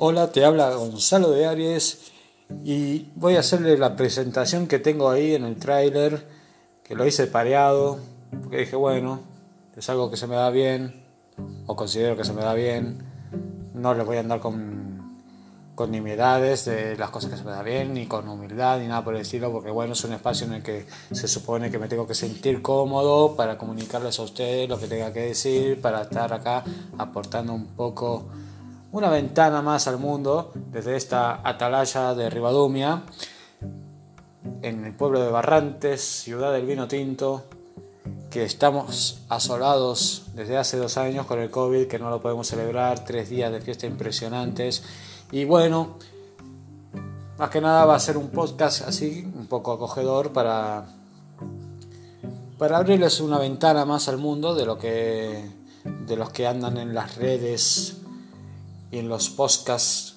Hola, te habla Gonzalo de Aries y voy a hacerle la presentación que tengo ahí en el tráiler, que lo hice pareado, porque dije, bueno, es algo que se me da bien, o considero que se me da bien, no le voy a andar con, con nimiedades de las cosas que se me da bien, ni con humildad, ni nada por el estilo, porque bueno, es un espacio en el que se supone que me tengo que sentir cómodo para comunicarles a ustedes lo que tenga que decir, para estar acá aportando un poco una ventana más al mundo desde esta atalaya de Ribadumia, en el pueblo de Barrantes, ciudad del vino tinto, que estamos asolados desde hace dos años con el COVID, que no lo podemos celebrar, tres días de fiesta impresionantes. Y bueno, más que nada va a ser un podcast así, un poco acogedor para, para abrirles una ventana más al mundo de lo que de los que andan en las redes y en los podcasts.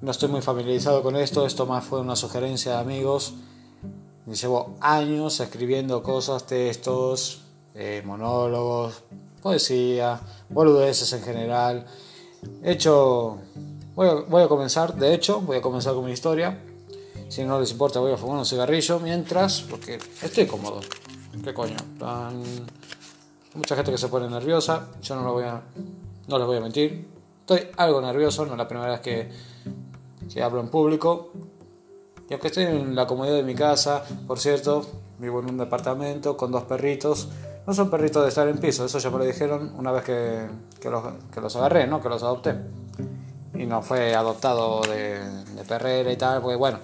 No estoy muy familiarizado con esto, esto más fue una sugerencia de amigos. Llevo años escribiendo cosas, textos, eh, monólogos, poesía, boludeces en general. He hecho, voy a, comenzar, de hecho, voy a comenzar con mi historia. Si no les importa, voy a fumar un cigarrillo mientras, porque estoy cómodo. ¿Qué coño? mucha gente que se pone nerviosa, yo no, lo voy a, no les voy a mentir, Estoy algo nervioso, no es la primera vez que, que hablo en público. Y aunque estoy en la comodidad de mi casa, por cierto, vivo en un departamento con dos perritos. No son perritos de estar en piso, eso ya me lo dijeron una vez que, que, los, que los, agarré, ¿no? que los adopté. Y no fue adoptado de, de perrera y tal, porque bueno,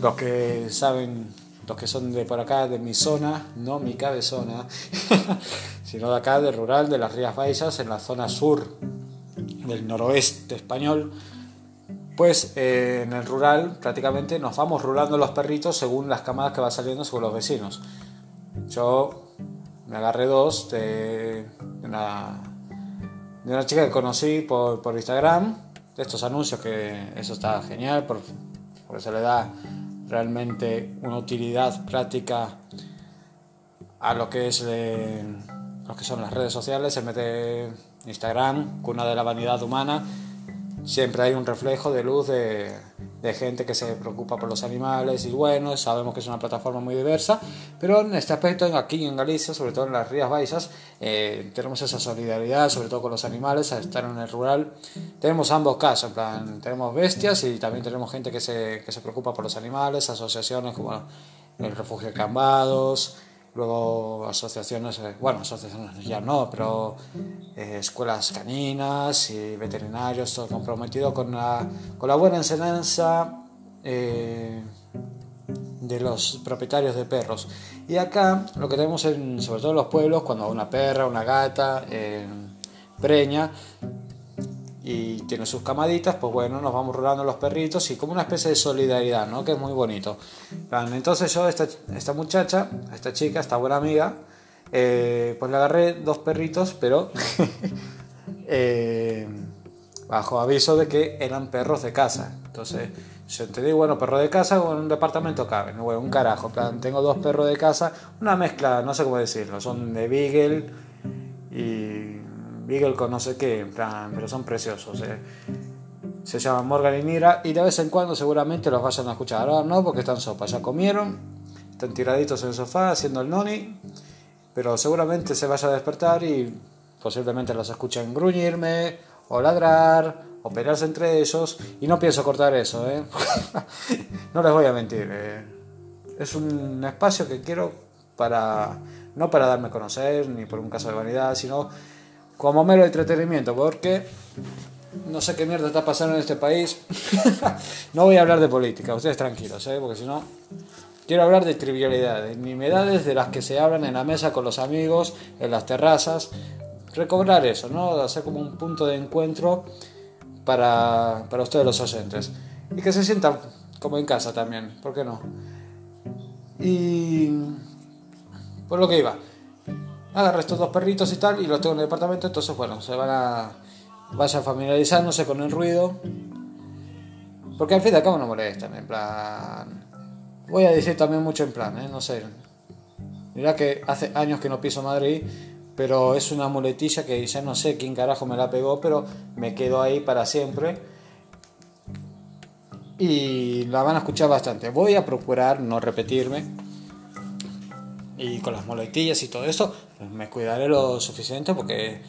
los que saben, los que son de por acá, de mi zona, no mi cabezona, sino de acá, de rural, de las Rías Baixas, en la zona sur del noroeste español, pues eh, en el rural prácticamente nos vamos rulando los perritos según las camadas que va saliendo según los vecinos. Yo me agarré dos de una, de una chica que conocí por, por Instagram, de estos anuncios que eso está genial porque se le da realmente una utilidad práctica a lo que es lo que son las redes sociales, se mete Instagram, cuna de la vanidad humana, siempre hay un reflejo de luz de, gente que se preocupa por los animales y bueno, sabemos que es una plataforma muy diversa, pero en este aspecto aquí en Galicia, sobre todo en las Rías Baixas, eh, tenemos esa solidaridad, sobre todo con los animales, al estar en el rural, tenemos ambos casos, en plan, tenemos bestias y también tenemos gente que se, que se preocupa por los animales, asociaciones como el Refugio Cambados, luego asociaciones, eh, bueno, asociaciones ya no, pero eh, escuelas caninas y veterinarios, todo comprometido con la, con la buena enseñanza eh, de los propietarios de perros. Y acá lo que tenemos en, sobre todo en los pueblos, cuando una perra, una gata preña, y tiene sus camaditas, pues bueno, nos vamos rolando los perritos y como una especie de solidaridad, ¿no? Que es muy bonito. Entonces yo, esta, esta muchacha, esta chica, esta buena amiga, eh, pues le agarré dos perritos, pero eh, bajo aviso de que eran perros de casa. Entonces yo entendí, bueno, perro de casa o en un departamento cabe, bueno, un carajo, plan, tengo dos perros de casa, una mezcla, no sé cómo decirlo, son de Beagle y Beagle con no sé qué, pero son preciosos. Eh. Se llaman Morgan y Mira y de vez en cuando seguramente los vayan a escuchar. Ahora no, porque están sopa, ya comieron, están tiraditos en el sofá haciendo el noni, pero seguramente se vaya a despertar y posiblemente los escuchen gruñirme o ladrar o pelearse entre ellos y no pienso cortar eso, ¿eh? no les voy a mentir. Eh. Es un espacio que quiero para no para darme a conocer ni por un caso de vanidad, sino como mero entretenimiento, porque no sé qué mierda está pasando en este país. no voy a hablar de política, ustedes tranquilos, ¿eh? porque si no, quiero hablar de trivialidades, nimiedades de las que se hablan en la mesa con los amigos, en las terrazas. Recobrar eso, ¿no? Hacer como un punto de encuentro para, para ustedes los oyentes. Y que se sientan como en casa también, ¿por qué no? Y por lo que iba agarra estos dos perritos y tal, y los tengo en el departamento, entonces bueno, se van a. vayan familiarizándose con el ruido. Porque al fin y al cabo no molestan, en plan. Voy a decir también mucho en plan, ¿eh? no sé. Mirá que hace años que no piso Madrid, pero es una muletilla que ya no sé quién carajo me la pegó, pero me quedo ahí para siempre. y la van a escuchar bastante. Voy a procurar no repetirme y con las moletillas y todo eso, pues me cuidaré lo suficiente porque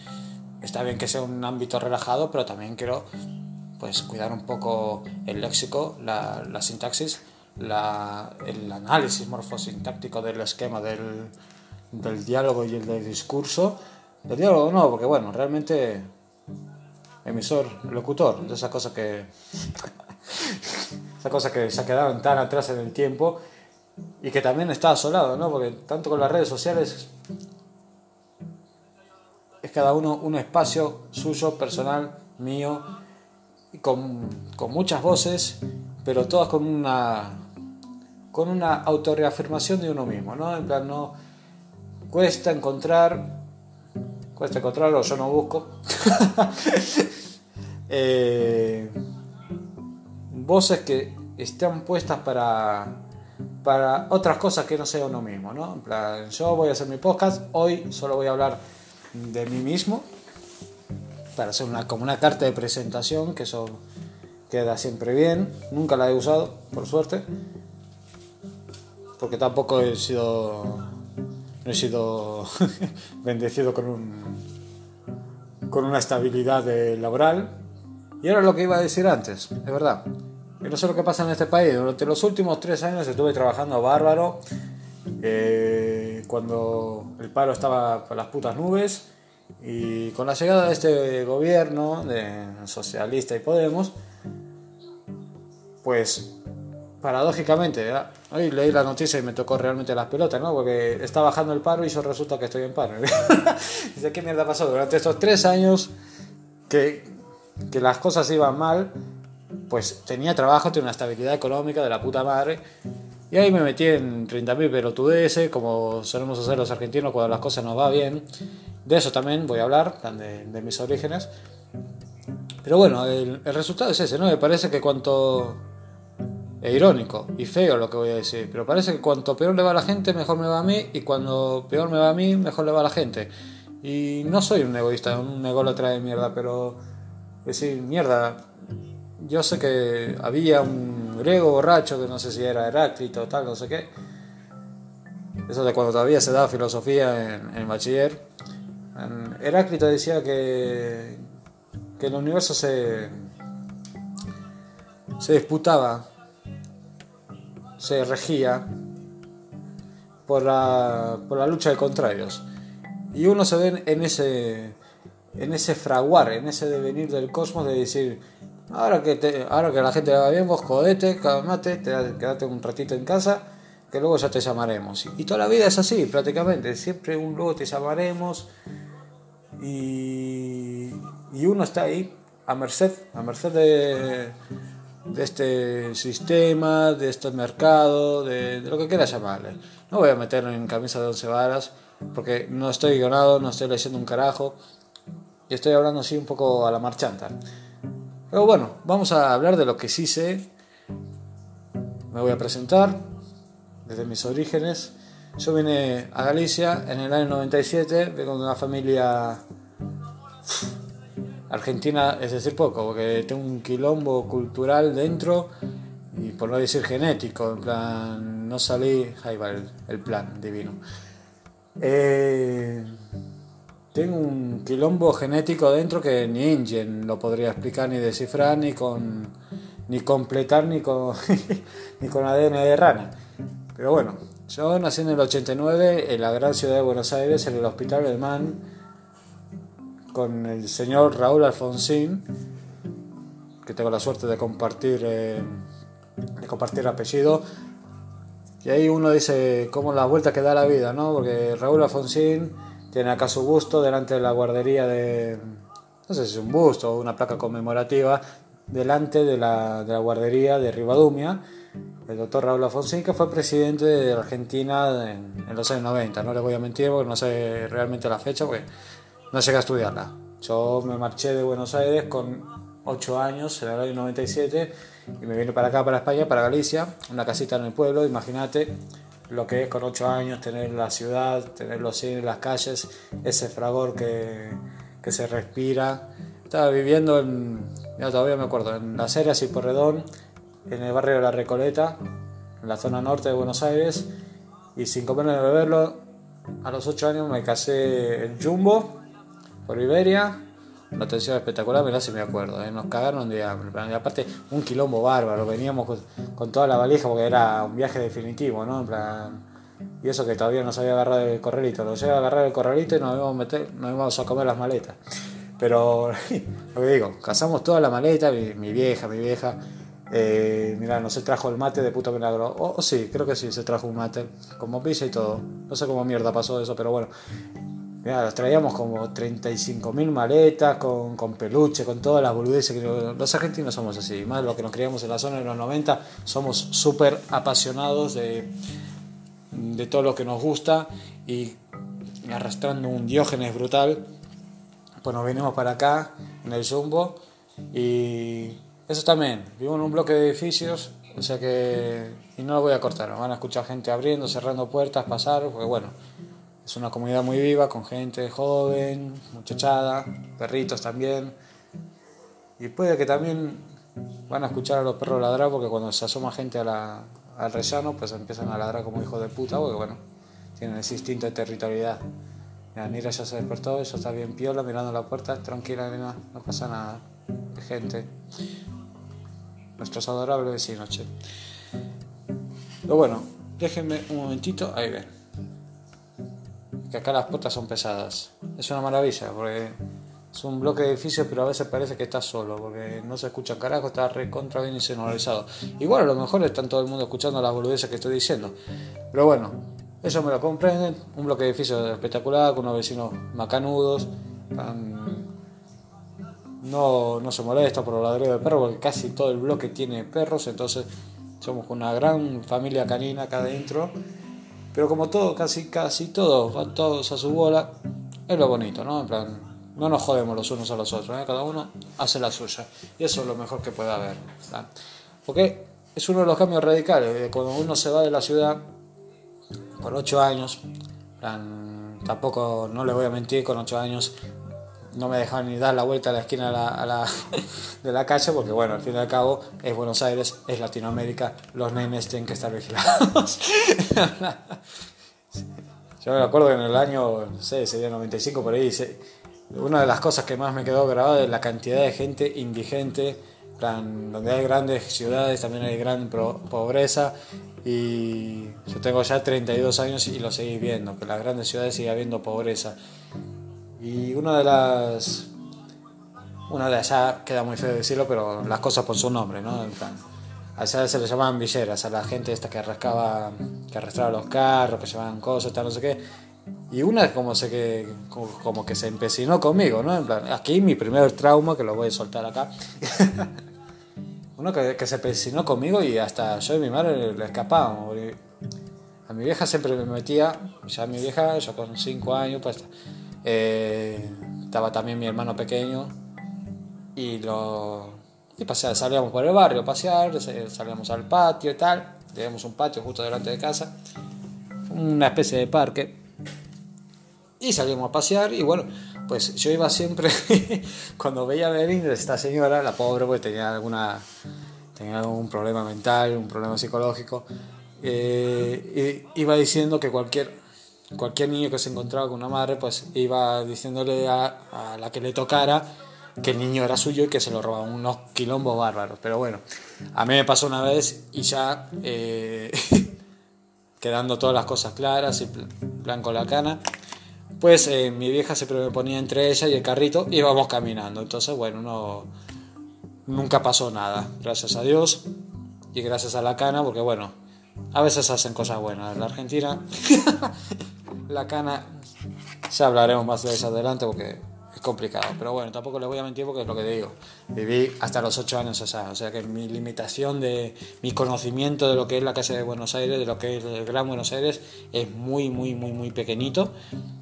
está bien que sea un ámbito relajado, pero también quiero pues cuidar un poco el léxico, la, la sintaxis, la, el análisis morfosintáctico del esquema del, del diálogo y el del discurso. El diálogo no, porque bueno, realmente emisor, locutor, de esas cosas que esa cosa que se ha quedado tan atrás en el tiempo y que también está asolado, ¿no? Porque tanto con las redes sociales es cada uno un espacio suyo, personal, mío, con, con muchas voces, pero todas con una con una autorreafirmación de uno mismo, ¿no? En plan, no cuesta encontrar, cuesta encontrarlo, yo no busco, eh, voces que están puestas para, para otras cosas que no sea uno mismo, ¿no? En plan, yo voy a hacer mi podcast, hoy solo voy a hablar de mí mismo, para hacer una, como una carta de presentación, que eso queda siempre bien, nunca la he usado, por suerte, porque tampoco he sido, no he sido bendecido con un con una estabilidad laboral. Y era lo que iba a decir antes, es verdad. Yo no sé lo que pasa en este país. Durante los últimos tres años estuve trabajando bárbaro. Eh, cuando el paro estaba por las putas nubes. Y con la llegada de este gobierno, de socialista y Podemos, pues paradójicamente, hoy leí la noticia y me tocó realmente las pelotas, ¿no? Porque está bajando el paro y yo resulta que estoy en paro. Dice, ¿qué mierda pasó? Durante estos tres años que, que las cosas iban mal, pues tenía trabajo, tenía una estabilidad económica de la puta madre. Y ahí me metí en 30.000 pelotudeces, como solemos hacer los argentinos cuando las cosas nos va bien. De eso también voy a hablar, de, de mis orígenes. Pero bueno, el, el, resultado es ese, ¿no? Me parece que cuanto... Es irónico y feo lo que voy a decir, pero parece que cuanto peor le va a la gente, mejor me va a mí, y cuando peor me va a mí, mejor le va a la gente. Y no soy un egoísta, un ególatra de mierda, pero decir, mierda, yo sé que había un griego borracho que no sé si era Heráclito tal, no sé qué. Eso de cuando todavía se daba filosofía en, en bachiller. Heráclito decía que, que el universo se, se disputaba, se regía por la, por la lucha de contrarios. Y uno se ve en ese, en ese fraguar, en ese devenir del cosmos de decir, Ahora que, te, ahora que la gente va bien, vos jodete, calmate, quedate un ratito en casa, que luego ya te llamaremos. Y, toda la vida es así, prácticamente. Siempre un luego te llamaremos. Y, y uno está ahí a merced, a merced de, de este sistema, de este mercado, de, de, lo que quieras llamarle. No voy a meterme en camisa de once varas, porque no estoy guionado, no estoy leyendo un carajo, y estoy hablando así un poco a la marchanta. Pero bueno, vamos a hablar de lo que sí sé. Me voy a presentar desde mis orígenes. Yo vine a Galicia en el año 97, vengo de una familia argentina, es decir, poco, porque tengo un quilombo cultural dentro y por no decir genético, en plan, no salí, ahí va el, plan divino. Eh, tengo un quilombo genético dentro que ni Ingen lo podría explicar ni descifrar ni con ni completar ni con ni con ADN de rana. Pero bueno, yo nací en el 89 en la gran ciudad de Buenos Aires en el Hospital del Man con el señor Raúl Alfonsín que tengo la suerte de compartir eh, de compartir apellido y ahí uno dice cómo la vuelta que da la vida, ¿no? Porque Raúl Alfonsín tiene acá su busto delante de la guardería de, no sé si es un busto o una placa conmemorativa, delante de la, de la guardería de Rivadumia, el doctor Raúl Alfonsín, que fue presidente de Argentina en, en, los años 90. No les voy a mentir porque no sé realmente la fecha, porque no llegué a estudiarla. Yo me marché de Buenos Aires con 8 años, en el año 97, y me vine para acá, para España, para Galicia, una casita en el pueblo, imagínate lo que es con 8 años tener la ciudad, tener los cines, las calles, ese fragor que, que se respira. Estaba viviendo en, ya todavía me acuerdo, en Las Heras y Porredón, en el barrio de La Recoleta, en la zona norte de Buenos Aires, y sin comer ni beberlo, a los 8 años me casé en Jumbo, por Iberia, una atención espectacular, mirá si me acuerdo, ¿eh? nos cagaron de hambre. Aparte, un quilombo bárbaro, veníamos con, toda la valija porque era un viaje definitivo, ¿no? En plan, y eso que todavía no sabía agarrar el corralito, lo llegué a agarrar el corralito y nos íbamos a, meter, nos íbamos a comer las maletas. Pero, lo que digo, cazamos toda la maleta, mi, vieja, mi vieja. Eh, mira, no se trajo el mate de puto milagro. O sí, creo que sí, se trajo un mate, con pizza y todo. No sé cómo mierda pasó eso, pero bueno. Mira, traíamos como 35.000 maletas, con, con, peluche, con todas las boludeces. Los argentinos somos así, más lo que nos criamos en la zona de los 90, somos súper apasionados de, de todo lo que nos gusta y arrastrando un diógenes brutal pues nos venimos para acá, en el Jumbo, y eso también, vivo en un bloque de edificios, o sea que, y no lo voy a cortar, van a escuchar gente abriendo, cerrando puertas, pasar, porque bueno, es una comunidad muy viva, con gente joven, muchachada, perritos también, y puede que también van a escuchar a los perros ladrar, porque cuando se asoma gente a la, al rellano, pues empiezan a ladrar como hijos de puta, porque bueno, tienen ese instinto de territorialidad. Nira ya se despertó, ella está bien piola mirando la puerta, tranquila, nena, no pasa nada. Gente. Nuestros adorables vecinos, che. Pero bueno, déjenme un momentito, ahí ven. Que acá las puertas son pesadas. Es una maravilla, porque es un bloque de edificios, pero a veces parece que está solo, porque no se escucha carajo, está recontra bien insonorizado. Igual a lo mejor está todo el mundo escuchando las boludeces que estoy diciendo. Pero bueno, eso me lo comprenden. Un bloque de edificios espectacular, con unos vecinos macanudos. No, no se molesta por los ladridos de perros, porque casi todo el bloque tiene perros, entonces somos una gran familia canina acá adentro. Pero como todo, casi, casi todos, van todos a su bola, es lo bonito, ¿no? En plan, no nos jodemos los unos a los otros, ¿eh? cada uno hace la suya. Y eso es lo mejor que puede haber. Porque es uno de los cambios radicales. Cuando uno se va de la ciudad, por ocho años. tampoco, no le voy a mentir, con ocho años no me dejaban ni dar la vuelta a la esquina de la, calle, porque bueno, al fin y al cabo es Buenos Aires, es Latinoamérica, los nenes tienen que estar vigilados. Yo me acuerdo que en el año, no sé, sería 95 por ahí, una de las cosas que más me quedó grabada es la cantidad de gente indigente, donde hay grandes ciudades también hay gran pobreza y yo tengo ya 32 años y lo seguís viendo, que en las grandes ciudades sigue habiendo pobreza. Y una de las... Una de allá, queda muy feo decirlo, pero las cosas por su nombre, ¿no? En plan, allá se le llamaban villeras, a la gente esta que arrastraba, que arrastraba los carros, que llevaban cosas, tal, no sé qué. Y una como, se que, como, que se empecinó conmigo, ¿no? En plan, aquí mi primer trauma, que lo voy a soltar acá. uno que, se empecinó conmigo y hasta yo y mi madre le escapábamos. A mi vieja siempre me metía, ya mi vieja, yo con 5 años, pues eh, estaba también mi hermano pequeño y lo y salíamos por el barrio a pasear, salíamos al patio y tal, teníamos un patio justo delante de casa, una especie de parque, y salíamos a pasear y bueno, pues yo iba siempre, cuando veía venir esta señora, la pobre, pues tenía alguna, tenía algún problema mental, un problema psicológico, eh, iba diciendo que cualquier, cualquier niño que se encontraba con una madre, pues iba diciéndole a, la que le tocara que el niño era suyo y que se lo robaban unos quilombos bárbaros. Pero bueno, a mí me pasó una vez y ya eh, quedando todas las cosas claras y plan con la cana, pues eh, mi vieja me ponía entre ella y el carrito y íbamos caminando. Entonces, bueno, no, nunca pasó nada, gracias a Dios y gracias a la cana, porque bueno, a veces hacen cosas buenas. En la Argentina, la cana, ya hablaremos más de eso adelante porque complicado. Pero bueno, tampoco les voy a mentir porque es lo que digo. Viví hasta los 8 años allá. O sea que mi limitación de mi conocimiento de lo que es la casa de Buenos Aires, de lo que es el Gran Buenos Aires, es muy, muy, muy, muy pequeñito.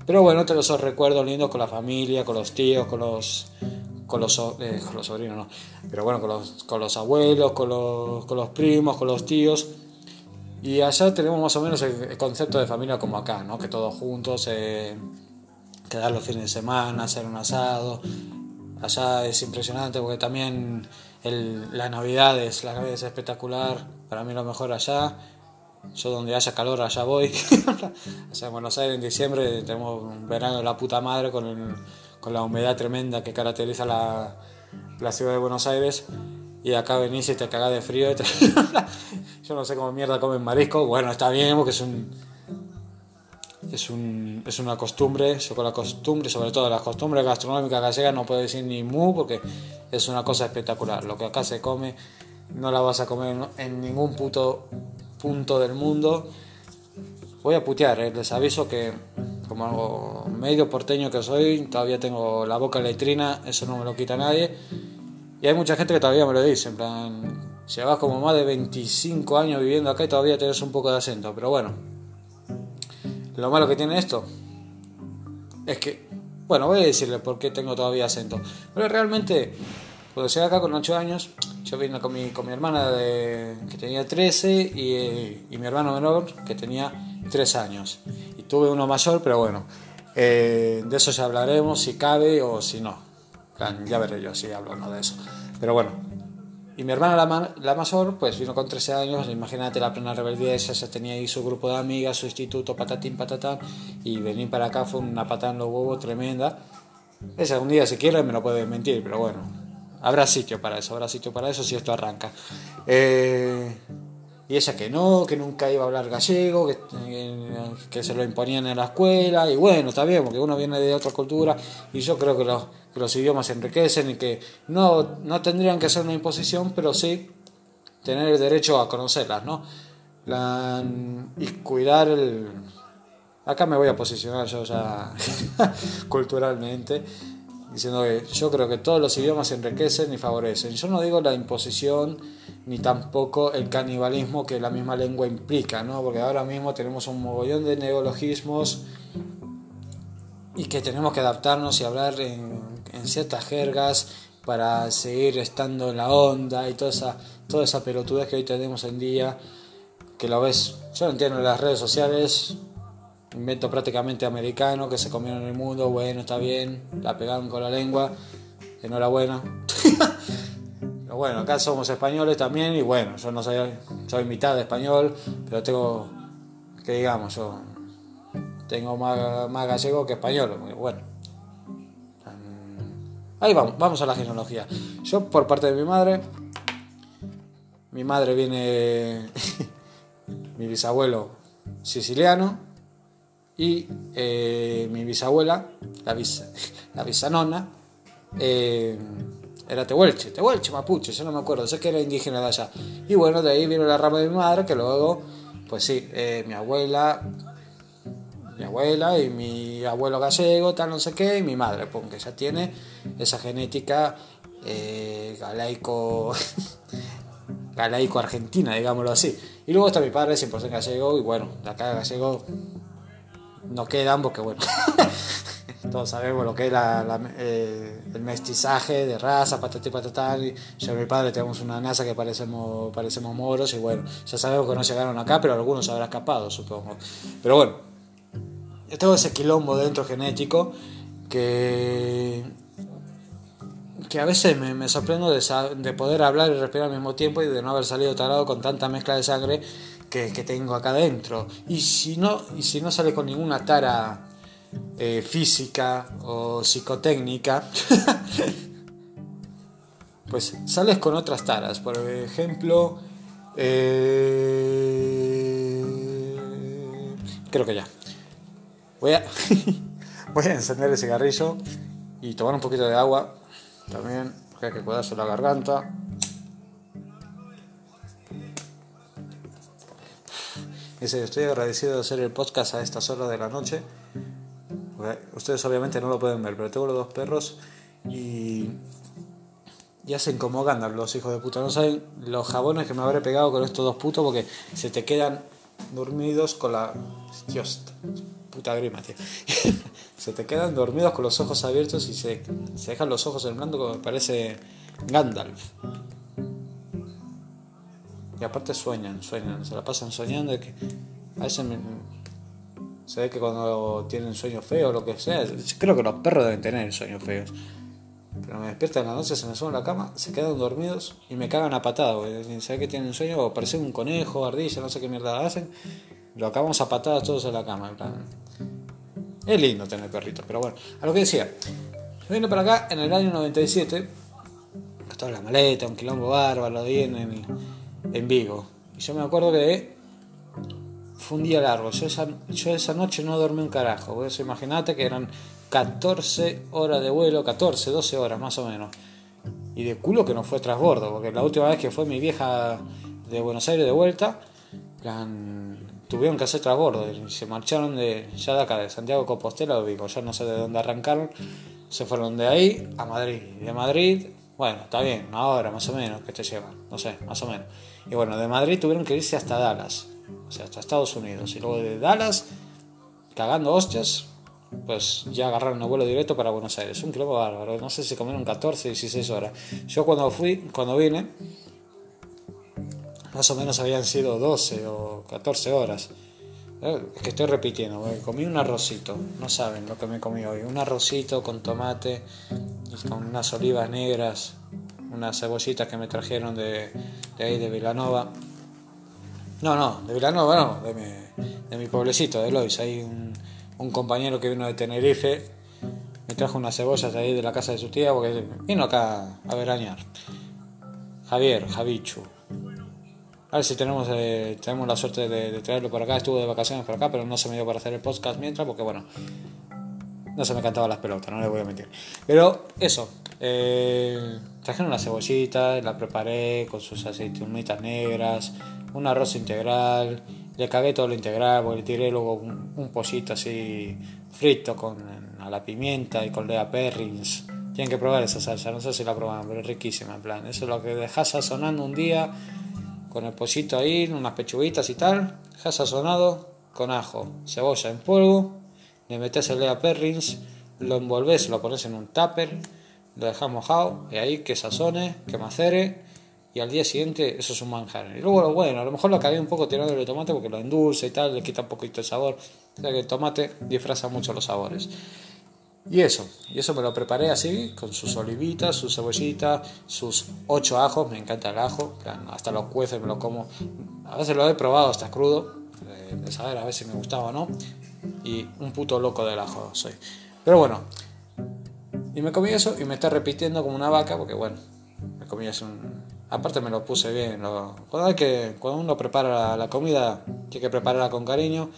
Pero bueno, te los recuerdo lindos con la familia, con los tíos, con los. Con los, eh, con los sobrinos, no. Pero bueno, con los, con los abuelos, con los, con los primos, con los tíos. Y allá tenemos más o menos el, concepto de familia como acá, ¿no? Que todos juntos. Eh, quedar los fines de semana, hacer un asado. Allá es impresionante porque también la Navidad es, la Navidad es espectacular, para mí lo mejor allá. Yo donde haya calor allá voy. allá en Buenos Aires en diciembre tenemos un verano de la puta madre con, con la humedad tremenda que caracteriza la, la ciudad de Buenos Aires. Y acá venís y te cagás de frío. Yo no sé cómo mierda comen marisco. Bueno, está bien porque es un, es, un, es una costumbre. Con la costumbre, sobre todo la costumbre gastronómica gallega, no puedo decir ni mu porque es una cosa espectacular. Lo que acá se come no la vas a comer en ningún puto punto del mundo. Voy a putear, eh. les aviso que como algo medio porteño que soy, todavía tengo la boca letrina, eso no me lo quita nadie. Y hay mucha gente que todavía me lo dice, en plan, llevas como más de 25 años viviendo acá y todavía tienes un poco de acento, pero bueno. Lo malo que tiene esto es que, bueno, voy a decirle por qué tengo todavía acento. Pero realmente, cuando llegué acá con 8 años, yo vine con mi, con mi hermana de, que tenía 13 y, y, mi hermano menor que tenía 3 años. Y tuve uno mayor, pero bueno, eh, de eso ya hablaremos si cabe o si no. Ya veré yo si hablo no de eso. Pero bueno, y mi hermana, la, la, mayor, pues vino con 13 años, imagínate la plena rebeldía, ella ya tenía ahí su grupo de amigas, su instituto, patatín, patatán, y venir para acá fue una patada en los huevos tremenda. Esa un día si quiere me lo puede mentir, pero bueno, habrá sitio para eso, habrá sitio para eso si esto arranca. Eh, y ella que no, que nunca iba a hablar gallego, que, se lo imponían en la escuela, y bueno, está bien, porque uno viene de otra cultura, y yo creo que los, los idiomas enriquecen y que no, no tendrían que ser una imposición, pero sí tener el derecho a conocerlas, ¿no? Y cuidar el... Acá me voy a posicionar yo ya culturalmente, diciendo que yo creo que todos los idiomas enriquecen y favorecen. Yo no digo la imposición ni tampoco el canibalismo que la misma lengua implica, ¿no? Porque ahora mismo tenemos un mogollón de neologismos y que tenemos que adaptarnos y hablar en, en ciertas jergas para seguir estando en la onda y toda esa, toda esa pelotudez que hoy tenemos en día, que lo ves, yo entiendo en las redes sociales, invento prácticamente americano que se comieron en el mundo, bueno, está bien, la pegaron con la lengua, enhorabuena. bueno, acá somos españoles también y bueno, yo no soy, soy mitad de español, pero tengo, que digamos, yo tengo más, más gallego que español, bueno. Ahí vamos, vamos a la genealogía. Yo por parte de mi madre, mi madre viene, mi bisabuelo siciliano y eh, mi bisabuela, la, bis, la bisanona, eh, era Tehuelche, Tehuelche, Mapuche, yo no me acuerdo, sé que era indígena de allá. Y bueno, de ahí vino la rama de mi madre, que luego, pues sí, eh, mi abuela, mi abuela y mi abuelo gallego, tal, no sé qué, y mi madre, porque ya tiene esa genética eh, galaico, galaico argentina, digámoslo así. Y luego está mi padre, 100% gallego, y bueno, la cara gallego no quedan porque bueno. todos sabemos lo que es eh, el mestizaje de raza, patatí, patatán. Yo y mi padre tenemos una NASA que parecemos, parecemos moros y bueno, ya sabemos que no llegaron acá, pero algunos habrán escapado, supongo. Pero bueno, todo ese quilombo dentro genético que, que a veces me, sorprendo de, poder hablar y respirar al mismo tiempo y de no haber salido tarado con tanta mezcla de sangre que, tengo acá dentro. Y si no, y si no sale con ninguna tara eh, física o psicotécnica, pues sales con otras taras. Por ejemplo, eh, creo que ya. Voy a, voy a encender el cigarrillo y tomar un poquito de agua también, porque hay que cuidarse la garganta. Estoy agradecido de hacer el podcast a estas horas de la noche Ustedes obviamente no lo pueden ver, pero tengo los dos perros y, y hacen como Gandalf los hijos de puta. No saben los jabones que me habré pegado con estos dos putos porque se te quedan dormidos con la... Dios, puta grima, tío. se te quedan dormidos con los ojos abiertos y se, se dejan los ojos en blanco como parece Gandalf. Y aparte sueñan, sueñan, se la pasan soñando. Que a veces me, se ve que cuando tienen sueños feos o lo que sea, creo que los perros deben tener sueños feos. pero me despiertan en la noche, se me suben a la cama, se quedan dormidos y me cagan a patada, ¿Sabes que tienen sueño? O parecen un conejo, ardilla, no sé qué mierda hacen. Lo acabamos a patadas todos en la cama. Es lindo tener perritos, pero bueno, a lo que decía. Yo vine para acá en el año 97, toda la maleta, un quilombo bárbaro, ahí en, en Vigo. Y yo me acuerdo que fue un día largo. Yo esa, yo esa noche no dormí un carajo. Vos imaginate que eran 14 horas de vuelo, 14, 12 horas más o menos. Y de culo que no fue trasbordo, porque la última vez que fue mi vieja de Buenos Aires de vuelta, tuvieron que hacer trasbordo. Y se marcharon de, ya de acá, de Santiago Compostela, digo, ya no sé de dónde arrancaron. Se fueron de ahí a Madrid. De Madrid, bueno, está bien, una hora más o menos que te llevan, no sé, más o menos. Y bueno, de Madrid tuvieron que irse hasta Dallas, o sea, hasta Estados Unidos. Y luego de Dallas, cagando hostias, pues ya agarraron un vuelo directo para Buenos Aires. Un kilómetro bárbaro, no sé si comieron 14, 16 horas. Yo cuando fui, cuando vine, más o menos habían sido 12 o 14 horas. Eh, es que estoy repitiendo, comí un arrocito, no saben lo que me comí hoy. Un arrocito con tomate y con unas olivas negras, unas cebollitas que me trajeron de, de ahí de Vilanova. No, no, de Vilanova no, de mi, de mi pueblecito, de Lois. Hay un, compañero que vino de Tenerife me trajo unas cebollas ahí de la casa de su tía porque vino acá a veranear. Javier, Javichu. A ver si tenemos, eh, tenemos la suerte de, traerlo por acá. Estuvo de vacaciones por acá, pero no se me dio para hacer el podcast mientras porque, bueno, no se me cantaban las pelotas, no le voy a mentir. Pero eso, eh, trajeron una cebollita, la preparé con sus aceitunitas negras, un arroz integral le cagué todo lo integral porque le tiré luego un, un pollito así frito con a la pimienta y con lea perrins. Tienen que probar esa salsa, no sé si la probaron, pero es riquísima en plan. Eso es lo que dejas sazonando un día con el pollito ahí, unas pechuguitas y tal. Dejas sazonado con ajo, cebolla en polvo, le metes el lea perrins, lo envolves, lo pones en un tupper, lo dejas mojado y ahí que sazone, que macere y al día siguiente eso es un manjar. Y luego, bueno, a lo mejor lo cagué un poco tirándole tomate porque lo endulce y tal, le quita un poquito el sabor. O sea que el tomate disfraza mucho los sabores. Y eso, y eso me lo preparé así, con sus olivitas, su cebollita, sus ocho ajos, me encanta el ajo, hasta los cueces me lo como. A veces lo he probado hasta crudo, de saber a si me gustaba o no. Y un puto loco del ajo soy. Pero bueno, y me comí eso y me está repitiendo como una vaca, porque bueno, me comí eso un, Aparte me lo puse bien. cuando, que, cuando uno prepara la, comida, tiene que prepararla con cariño.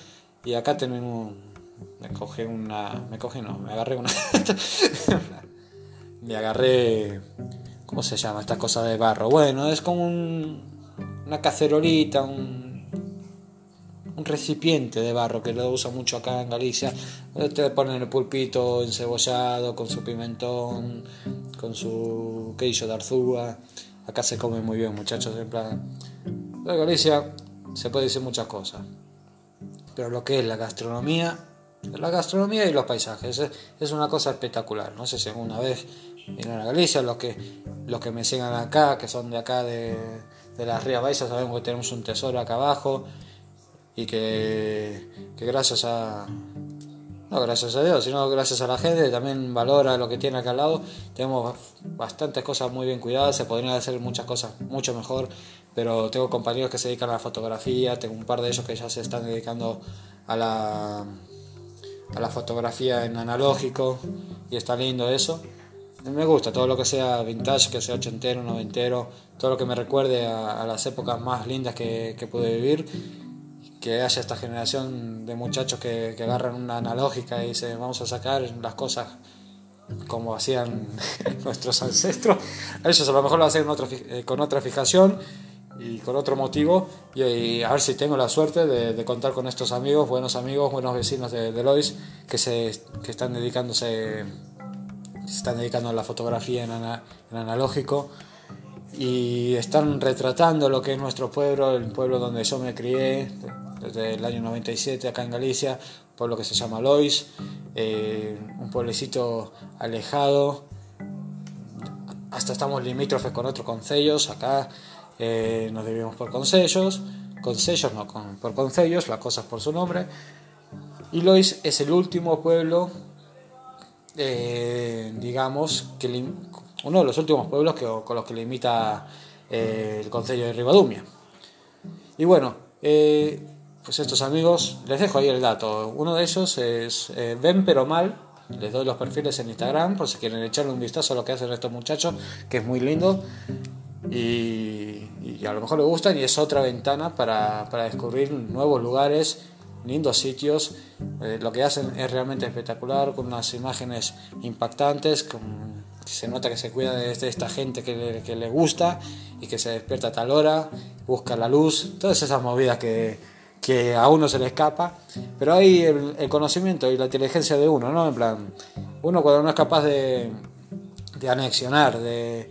Y acá tenemos... Me cogí una... Me cogí no, me agarré una... me agarré... ¿Cómo se llama esta cosa de barro? Bueno, es como un, una cacerolita, un, un recipiente de barro que lo usa mucho acá en Galicia. Te ponen el pulpito encebollado con su pimentón, con su queso de arzúa Acá se come muy bien, muchachos. En plan, de Galicia se puede decir muchas cosas. Pero lo que es la gastronomía, la gastronomía y los paisajes, es, una cosa espectacular. No sé si alguna vez vienen a Galicia, los que, que me sigan acá, que son de acá de, de las Rías Baixas, sabemos que tenemos un tesoro acá abajo y que, que gracias a, no gracias a Dios, sino gracias a la gente, también valora lo que tiene acá al lado. Tenemos bastantes cosas muy bien cuidadas, se podrían hacer muchas cosas mucho mejor, pero tengo compañeros que se dedican a la fotografía, tengo un par de ellos que ya se están dedicando a la, a la fotografía en analógico y está lindo eso. Me gusta todo lo que sea vintage, que sea ochentero, noventero, todo lo que me recuerde a, las épocas más lindas que, que pude vivir que haya esta generación de muchachos que, agarran una analógica y dicen vamos a sacar las cosas como hacían nuestros ancestros. Ellos a lo mejor lo hacen eh, con otra fijación y con otro motivo y, a ver si tengo la suerte de, contar con estos amigos, buenos amigos, buenos vecinos de, de Lois que, se, que están dedicándose se están dedicando a la fotografía en, en analógico y están retratando lo que es nuestro pueblo, el pueblo donde yo me crié, desde el año 97 acá en Galicia, un pueblo que se llama Lois, eh, un pueblecito alejado, hasta estamos limítrofes con otros concellos, acá eh, nos dividimos por concellos, concellos no, con, por concellos, las cosas por su nombre, y Lois es el último pueblo eh, digamos, que uno de los últimos pueblos que, con los que limita el Consejo de Ribadumia. Y bueno, pues estos amigos, les dejo ahí el dato. Uno de ellos es Ven Pero Mal, les doy los perfiles en Instagram por si quieren echarle un vistazo a lo que hacen estos muchachos, que es muy lindo. Y, a lo mejor les gustan y es otra ventana para, para descubrir nuevos lugares lindos sitios. Eh, lo que hacen es realmente espectacular, con unas imágenes impactantes, con, se nota que se cuida de, esta gente que le, que le, gusta y que se despierta a tal hora, busca la luz, todas esas movidas que, que a uno se le escapa. Pero hay el, conocimiento y la inteligencia de uno, ¿no? En plan, uno cuando no es capaz de, anexionar, de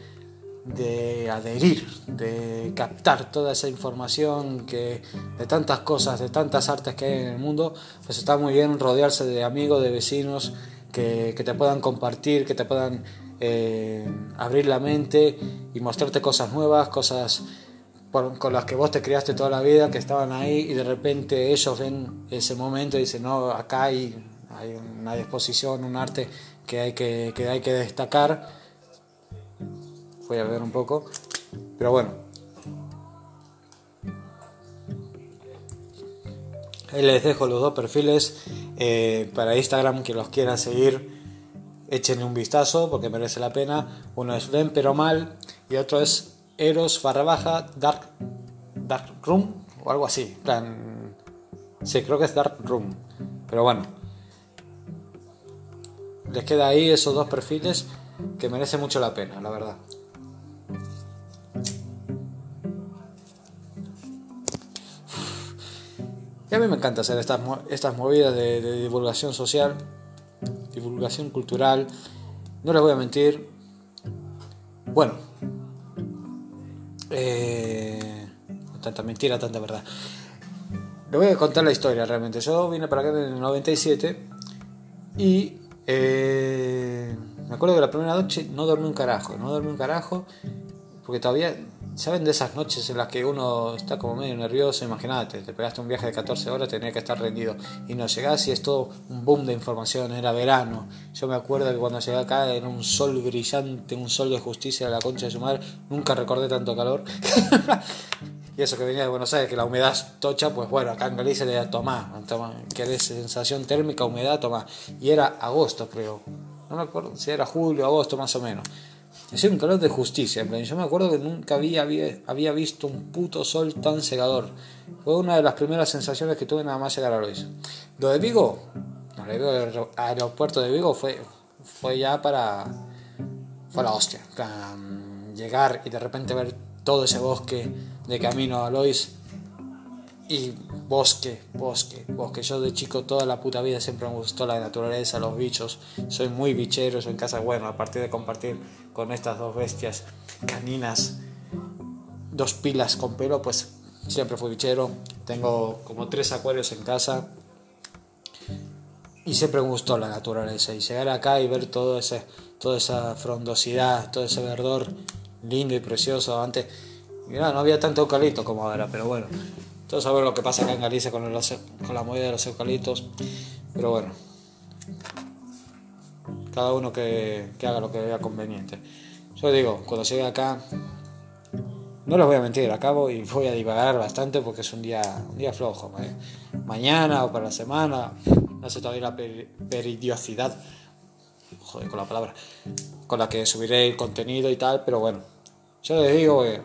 de adherir, de captar toda esa información que de tantas cosas, de tantas artes que hay en el mundo, pues está muy bien rodearse de amigos, de vecinos que, te puedan compartir, que te puedan eh, abrir la mente y mostrarte cosas nuevas, cosas con las que vos te criaste toda la vida, que estaban ahí y de repente ellos ven ese momento y dicen, no, acá hay, hay una disposición, un arte que hay que, que, hay que destacar voy a ver un poco. Pero bueno. Les dejo los dos perfiles eh, para Instagram que los quieran seguir. Échenle un vistazo porque merece la pena. Uno es Ven pero mal y otro es Eros barra baja Dark, Dark Room o algo así. Plan, sí, creo que es Dark Room. Pero bueno. Les queda ahí esos dos perfiles que merece mucho la pena, la verdad. Y a mí me encanta hacer estas, estas movidas de, divulgación social, divulgación cultural. No les voy a mentir. Bueno, eh, tanta mentira, tanta verdad. Les voy a contar la historia realmente. Yo vine para acá en el 97 y eh, me acuerdo que la primera noche no dormí un carajo, no dormí un carajo porque todavía ¿Saben de esas noches en las que uno está como medio nervioso? Imagínate, te pegaste un viaje de 14 horas, tenías que estar rendido y no llegás y es todo un boom de información, era verano. Yo me acuerdo que cuando llegué acá era un sol brillante, un sol de justicia de la concha de su madre, nunca recordé tanto calor. y eso que venía de Buenos Aires, que la humedad tocha, pues bueno, acá en Galicia le da tomá, querés sensación térmica, humedad, tomá. Y era agosto, creo. No me acuerdo si era julio, agosto más o menos. Es un calor de justicia. Yo me acuerdo que nunca había, había, visto un puto sol tan cegador. Fue una de las primeras sensaciones que tuve nada más llegar a Lois. Lo de Vigo, el aeropuerto de Vigo fue, fue ya para. fue la hostia. Llegar y de repente ver todo ese bosque de camino a Lois y bosque, bosque, bosque. Yo de chico toda la puta vida siempre me gustó la naturaleza, los bichos. Soy muy bichero, soy en casa, bueno, a partir de compartir con estas dos bestias caninas, dos pilas con pelo, pues siempre fui bichero. Tengo como tres acuarios en casa. Y siempre me gustó la naturaleza. Y llegar acá y ver todo ese, toda esa frondosidad, todo ese verdor lindo y precioso. Antes, mira, no había tanto eucalipto como ahora, pero bueno, todos saben lo que pasa acá en Galicia con, con la movida de los eucaliptos. Pero bueno, cada uno que, haga lo que vea conveniente. Yo digo, cuando llegue acá, no les voy a mentir, acabo y voy a divagar bastante porque es un día, un día flojo. Mañana o para la semana, no sé todavía la peridiosidad, joder con la palabra, con la que subiré el contenido y tal, pero bueno, yo les digo que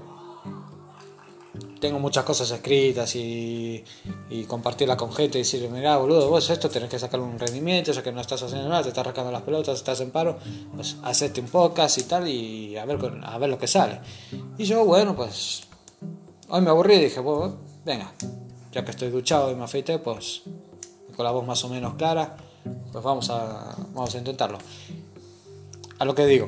tengo muchas cosas escritas y, y compartirla con gente y decirle, mira, boludo, vos esto tenés que sacar un rendimiento, eso que no estás haciendo nada, te estás rascando las pelotas, estás en paro, pues hacerte un podcast y tal y a ver, a ver lo que sale. Y yo, bueno, pues hoy me aburrí y dije, bueno, venga, ya que estoy duchado y me afeité, pues con la voz más o menos clara, pues vamos a, vamos a intentarlo. A lo que digo,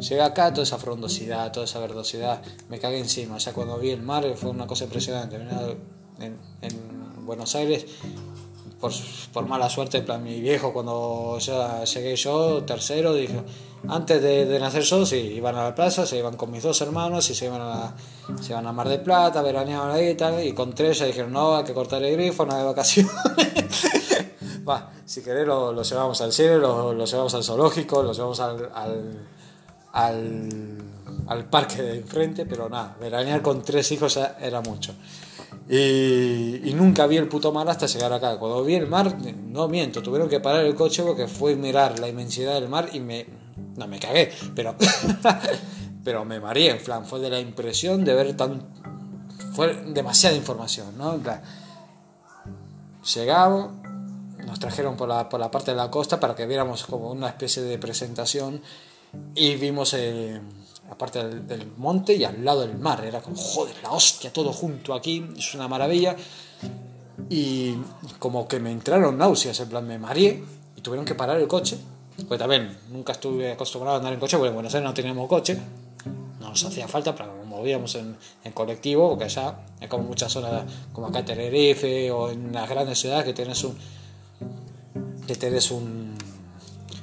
Llegué acá, toda esa frondosidad, toda esa verdosidad, me cagué encima. O sea, cuando vi el mar fue una cosa impresionante. En, en Buenos Aires, por, por, mala suerte, mi viejo, cuando ya llegué yo, tercero, dijo, antes de, de, nacer yo, sí, iban a la plaza, se iban con mis dos hermanos y se iban a, se iban a Mar de Plata, veraneaban ahí y tal, y con tres ya dijeron, no, hay que cortar el grifo, no hay vacaciones. va, si querés lo, lo, llevamos al cielo, lo, lo, llevamos al zoológico, lo llevamos al, al, al, al parque de enfrente, pero nada, veranear con tres hijos era mucho. Y, y, nunca vi el puto mar hasta llegar acá. Cuando vi el mar, no miento, tuvieron que parar el coche porque fue mirar la inmensidad del mar y me. No me cagué, pero. pero me mareé, en plan, fue de la impresión de ver tan. Fue demasiada información, ¿no? En plan, llegamos, nos trajeron por la, por la parte de la costa para que viéramos como una especie de presentación y vimos el aparte del, del, monte y al lado del mar. Era como, joder, la hostia, todo junto aquí, es una maravilla. Y como que me entraron náuseas, en plan, me mareé y tuvieron que parar el coche. Pues también nunca estuve acostumbrado a andar en coche, porque en Buenos Aires no teníamos coche. No nos hacía falta, pero nos movíamos en, en colectivo, porque allá hay como muchas zonas, como acá Tenerife o en las grandes ciudades, que tenés un. que tenés un.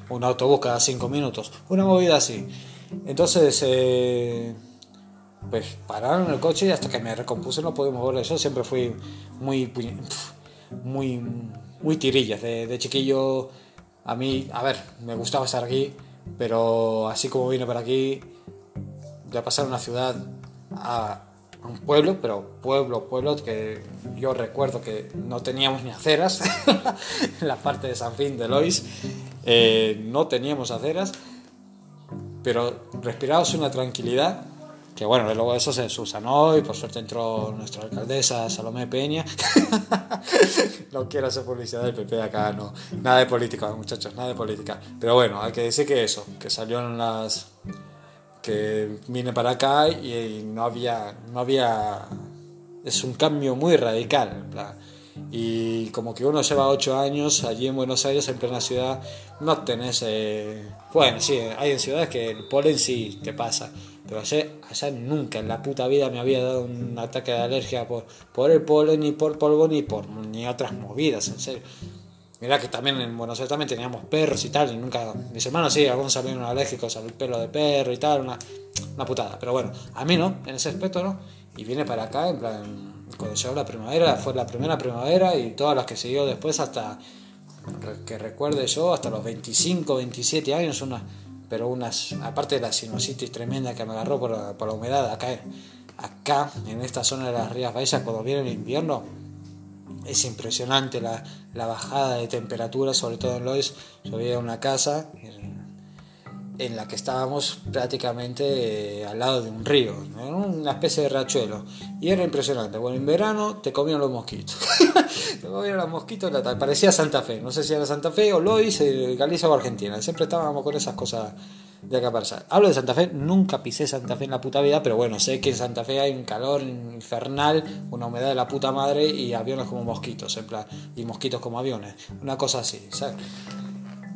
Un autobús cada cinco minutos. Una movida así. Entonces, eh, pues pararon el coche y hasta que me recompuse no pude moverlo. Yo siempre fui muy, muy, muy tirillas. De, chiquillo, a mí, a ver, me gustaba estar aquí, pero así como vine para aquí, de pasar una ciudad a un pueblo, pero pueblo, pueblo que yo recuerdo que no teníamos ni aceras, la parte de San Fin de Lois, eh, no teníamos aceras pero respiramos una tranquilidad que bueno, luego eso se subsanó y por suerte entró nuestra alcaldesa Salomé Peña. no quiero hacer publicidad del PP de acá, no. Nada de política, muchachos, nada de política. Pero bueno, hay que decir que eso, que salieron las... que vine para acá y, no había... no había... es un cambio muy radical. Y como que uno lleva ocho años allí en Buenos Aires, en plena ciudad, no tenés... Eh... Bueno, sí, hay en ciudades que el polen sí te pasa, pero allá, allá nunca en la puta vida me había dado un ataque de alergia por, por el polen, ni por polvo, ni por ni otras movidas, en serio. Mira que también en Buenos Aires también teníamos perros y tal, y nunca... Mis hermanos sí, algunos salieron alérgicos al pelo de perro y tal, una, una putada. Pero bueno, a mí no, en ese aspecto no. Y viene para acá, en plan cuando llegó la primavera, fue la primera primavera y todas las que siguió después hasta que recuerde yo, hasta los 25, 27 años, una, pero unas, aparte de la sinusitis tremenda que me agarró por la, por la humedad, acá, acá, en esta zona de las Rías Baixas, cuando viene el invierno, es impresionante la, la bajada de temperatura, sobre todo en Lois, yo vivía una casa, la que estábamos prácticamente eh, al lado de un río, una especie de rachuelo. Y era impresionante. Bueno, en verano te comían los mosquitos. te comían los mosquitos, parecía Santa Fe. No sé si era Santa Fe o Lois, eh, Galicia o Argentina. Siempre estábamos con esas cosas de acá para allá. Hablo de Santa Fe, nunca pisé Santa Fe en la puta vida, pero bueno, sé que en Santa Fe hay un calor infernal, una humedad de la puta madre y aviones como mosquitos, en plan, y mosquitos como aviones. Una cosa así, ¿sabes?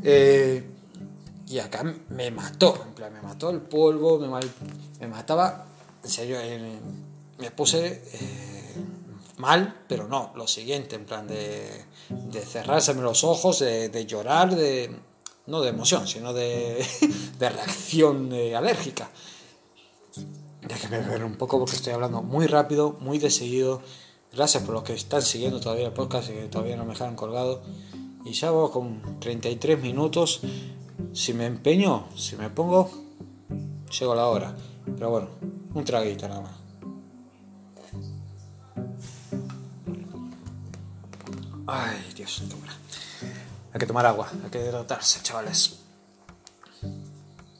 Eh, y acá me mató, en plan, me mató el polvo, me, mal, me mataba, en serio, me puse eh, mal, pero no, lo siguiente, en plan de, de los ojos, de, llorar, de no de emoción, sino de, de reacción eh, alérgica. Ya que me ver un poco porque estoy hablando muy rápido, muy de seguido. Gracias por los que están siguiendo todavía el podcast y que todavía no me dejaron colgado. Y ya voy con 33 minutos si me empeño, si me pongo, llego a la hora. Pero bueno, un traguito nada más. Ay, Dios, Hay que tomar agua, hay que hidratarse, chavales.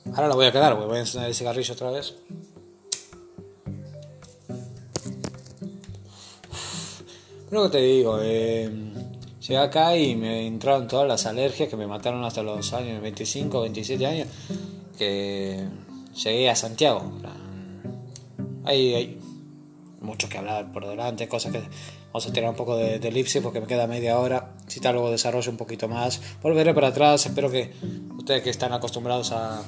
Ahora la voy a quedar, voy a encender el cigarrillo otra vez. Pero que te digo, eh, Llegué acá y me entraron todas las alergias que me mataron hasta los años 25, 27 años, que llegué a Santiago. Hay, hay mucho que hablar por delante, cosas que vamos a tirar un poco de, de elipsis porque me queda media hora. Si tal, luego desarrollo un poquito más. Volveré para atrás. Espero que ustedes que están acostumbrados a,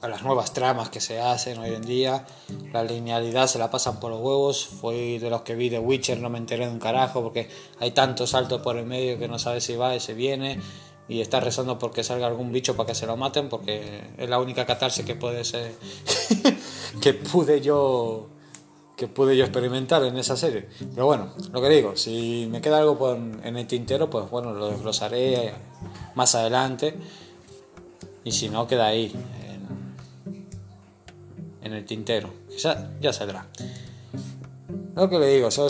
a las nuevas tramas que se hacen hoy en día. La linealidad se la pasan por los huevos. Fui de los que vi de Witcher, no me enteré de un carajo porque hay tantos saltos por el medio que no sabes si va y se viene. Y está rezando porque salga algún bicho para que se lo maten porque es la única catarse que puede ser. que pude yo que pude yo experimentar en esa serie. Pero bueno, lo que digo, si me queda algo en el tintero, pues bueno, lo desglosaré más adelante. Y si no, queda ahí, en, el tintero. Ya, ya saldrá. Lo que le digo, yo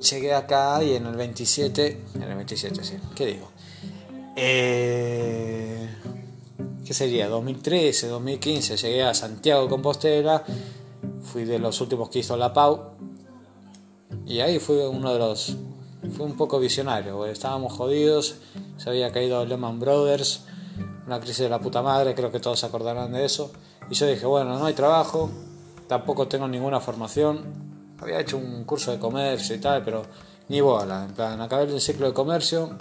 llegué acá y en el 27, en el 27, sí, ¿qué digo? Eh, ¿Qué sería? 2013, 2015, llegué a Santiago de Compostela fui de los últimos que hizo la Pau. Y ahí fue uno de los. Fue un poco visionario, estábamos jodidos, se había caído Lehman Brothers, una crisis de la puta madre, creo que todos se acordarán de eso. Y yo dije, bueno, no hay trabajo, tampoco tengo ninguna formación. Había hecho un curso de comercio y tal, pero ni bola. En plan, acabé el ciclo de comercio.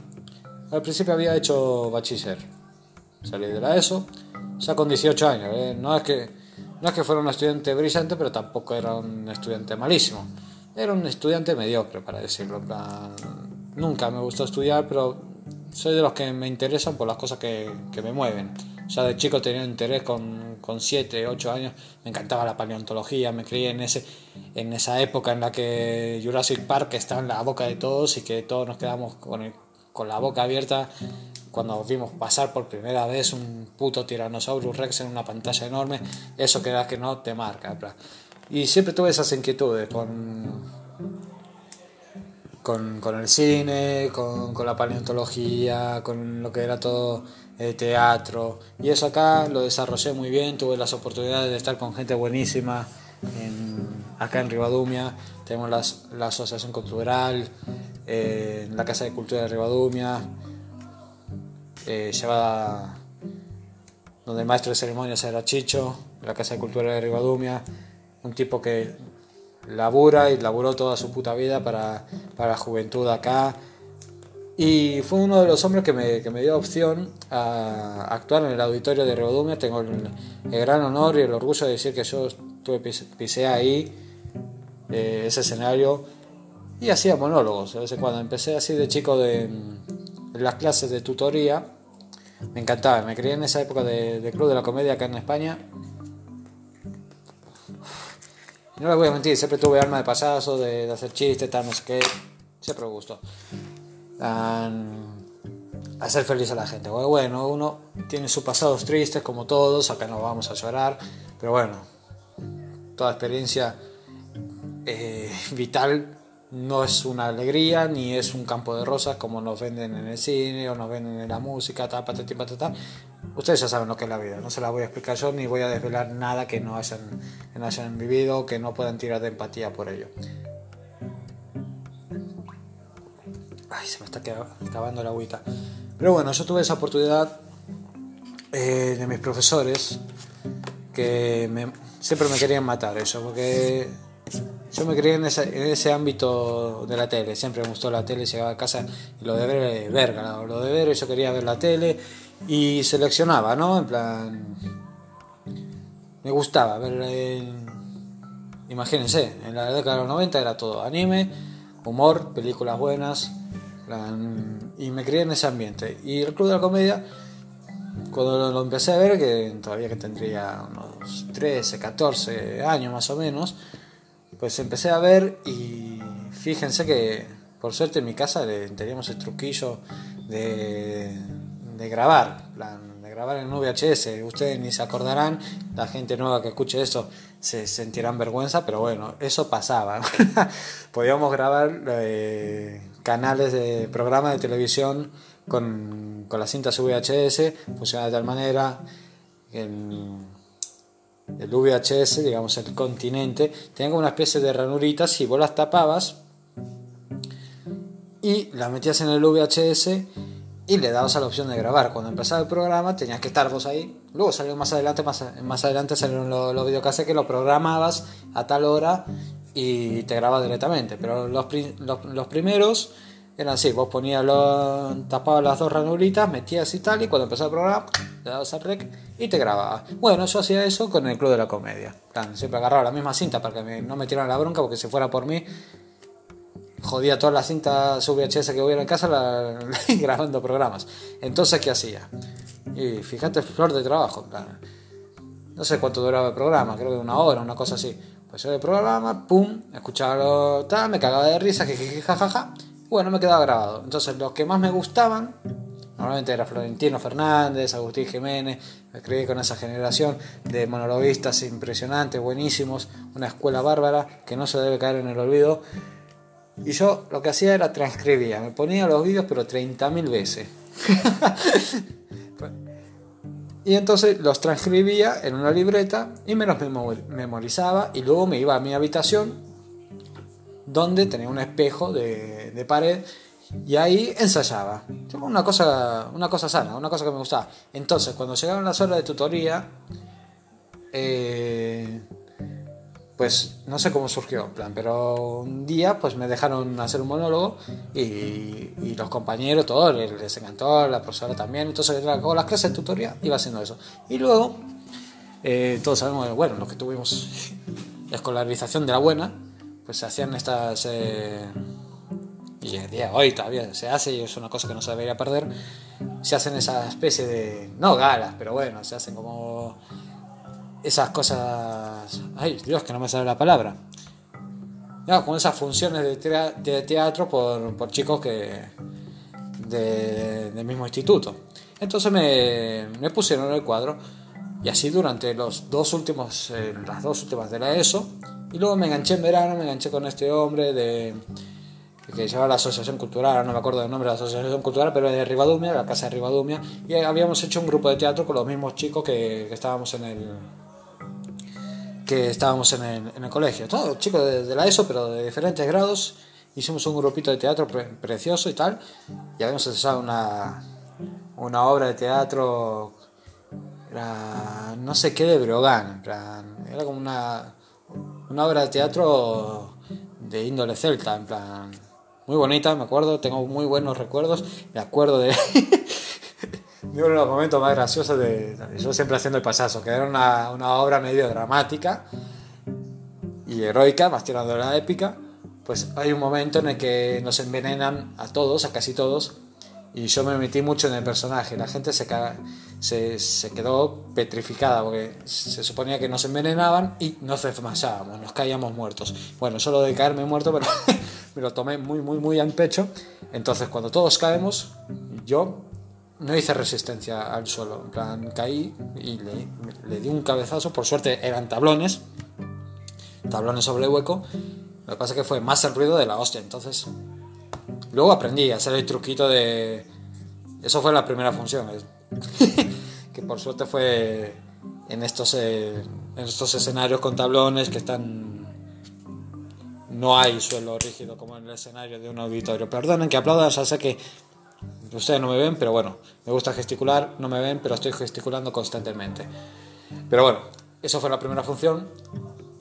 Al principio había hecho bachiller. Salí de la ESO, ya con 18 años. ¿eh? No es que no es que fuera un estudiante brillante, pero tampoco era un estudiante malísimo. Era un estudiante mediocre, para decirlo. nunca me gustó estudiar, pero soy de los que me interesan por las cosas que, me mueven. Ya de chico tenía interés con, con 7, 8 años. Me encantaba la paleontología, me creí en, ese, en esa época en la que Jurassic Park está en la boca de todos y que todos nos quedamos con, con la boca abierta cuando vimos pasar por primera vez un puto Tyrannosaurus Rex en una pantalla enorme, eso queda que no te marca. Y siempre tuve esas inquietudes con, con, el cine, con, la paleontología, con lo que era todo el teatro. Y eso acá lo desarrollé muy bien, tuve las oportunidades de estar con gente buenísima acá en Ribadumia. Tenemos la Asociación Cultural, eh, la Casa de Cultura de Ribadumia eh, donde el maestro de ceremonias era Chicho, la Casa de Cultura de Ribadumia, un tipo que labura y laburó toda su puta vida para, la juventud acá. Y fue uno de los hombres que me, dio opción a actuar en el auditorio de Ribadumia. Tengo el, gran honor y el orgullo de decir que yo estuve, pisé ahí eh, ese escenario y hacía monólogos. A veces cuando empecé así de chico de, las clases de tutoría. Me encantaba, me crié en esa época de, Club de la Comedia acá en España. No les voy a mentir, siempre tuve alma de payaso, de, hacer chistes, tal, no sé qué. Siempre me gustó. Hacer feliz a la gente. Bueno, uno tiene sus pasados tristes como todos, acá no vamos a llorar, pero bueno, toda experiencia eh, vital no es una alegría ni es un campo de rosas como nos venden en el cine o nos venden en la música, ta, patati, patata. Ustedes ya saben lo que es la vida, no se la voy a explicar yo ni voy a desvelar nada que no hayan, que no hayan vivido, que no puedan tirar de empatía por ello. Ay, se me está acabando la agüita. Pero bueno, yo tuve esa oportunidad eh, de mis profesores que siempre me querían matar eso, porque yo me crié en ese, ámbito de la tele, siempre me gustó la tele, llegaba a casa y lo de ver, verga, lo de ver, yo quería ver la tele y seleccionaba, ¿no? En plan, me gustaba ver, imagínense, en la década de los 90 era todo anime, humor, películas buenas, y me crié en ese ambiente. Y el Club de la Comedia, cuando lo empecé a ver, que todavía que tendría unos 13, 14 años más o menos, pues empecé a ver y fíjense que por suerte en mi casa teníamos el truquillo de, grabar, de grabar en VHS. Ustedes ni se acordarán, la gente nueva que escuche eso se sentirán vergüenza, pero bueno, eso pasaba. Podíamos grabar eh, canales de programas de televisión con, con las cintas VHS, funcionaba de tal manera. El VHS, digamos el continente, tenía como una especie de ranuritas y vos las tapabas y las metías en el VHS y le dabas a la opción de grabar. Cuando empezaba el programa tenías que estar vos ahí. Luego salió más adelante, más, más adelante salieron los, los videocassettes que lo programabas a tal hora y te grababa directamente. Pero los, los, los primeros era así, vos ponías lo, tapabas las dos ranuritas, metías y tal, y cuando empezaba el programa, le dabas al rec y te grababa. Bueno, yo hacía eso con el Club de la Comedia. siempre agarraba la misma cinta para que no me tiraran la bronca, porque si fuera por mí, jodía todas las cintas VHS que hubiera en casa grabando programas. Entonces, ¿qué hacía? Y fíjate, flor de trabajo. No sé cuánto duraba el programa, creo que una hora, una cosa así. Pues el programa, pum, escuchaba tal, me cagaba de risa, jajaja. Bueno, me quedaba grabado. Entonces, los que más me gustaban, normalmente era Florentino Fernández, Agustín Jiménez, me creí con esa generación de monologuistas impresionantes, buenísimos, una escuela bárbara que no se debe caer en el olvido. Y yo lo que hacía era transcribía, me ponía los vídeos pero 30.000 veces. y entonces los transcribía en una libreta y me los memorizaba y luego me iba a mi habitación donde tenía un espejo de, pared y ahí ensayaba. Una cosa, una cosa sana, una cosa que me gustaba. Entonces, cuando llegaban las horas de tutoría, eh, pues no sé cómo surgió, plan, pero un día pues me dejaron hacer un monólogo y, los compañeros, todos les, encantó, la profesora también, entonces con las clases de tutoría iba haciendo eso. Y luego, eh, todos sabemos, bueno, los que tuvimos escolarización de la buena, pues se hacían estas... Eh, y el día de hoy todavía se hace y es una cosa que no se debería perder, se hacen esa especie de, no galas, pero bueno, se hacen como esas cosas. Ay, Dios, que no me sale la palabra. No, con esas funciones de, teatro por, por chicos que de, del mismo instituto. Entonces me, me pusieron el cuadro y así durante los dos últimos, eh, las dos últimas de la ESO. Y luego me enganché en verano, me enganché con este hombre de que llevaba la Asociación Cultural, no me acuerdo del nombre de la Asociación Cultural, pero de Ribadumia, la casa de Ribadumia, y habíamos hecho un grupo de teatro con los mismos chicos que estábamos en el, estábamos en el, en el colegio. Todos chicos de, la ESO, pero de diferentes grados. Hicimos un grupito de teatro precioso y tal. Y habíamos ensayado una, una obra de teatro. Era no sé qué de Brogan. era como una, una obra de teatro de índole celta. En plan, muy bonita, me acuerdo. Tengo muy buenos recuerdos. Me acuerdo de. uno de los momentos más graciosos de. Yo siempre haciendo el pasazo, que era una, una obra medio dramática y heroica, más tirando de la épica. Pues hay un momento en el que nos envenenan a todos, a casi todos, y yo me metí mucho en el personaje. La gente se, se, se, quedó petrificada porque se suponía que nos envenenaban y nos desmayábamos, nos caíamos muertos. Bueno, solo de caerme muerto, pero me lo tomé muy, muy, muy en pecho. Entonces, cuando todos caemos, yo no hice resistencia al suelo, en plan caí y le, di un cabezazo, por suerte eran tablones, tablones sobre hueco, lo que pasa es que fue más el ruido de la hostia, entonces luego aprendí a hacer el truquito de... Eso fue la primera función, que por suerte fue en estos, eh, en estos escenarios con tablones que están... No hay suelo rígido como en el escenario de un auditorio. Perdonen que aplaudan, ya sé que Ustedes no me ven, pero bueno, me gusta gesticular, no me ven, pero estoy gesticulando constantemente. Pero bueno, eso fue la primera función.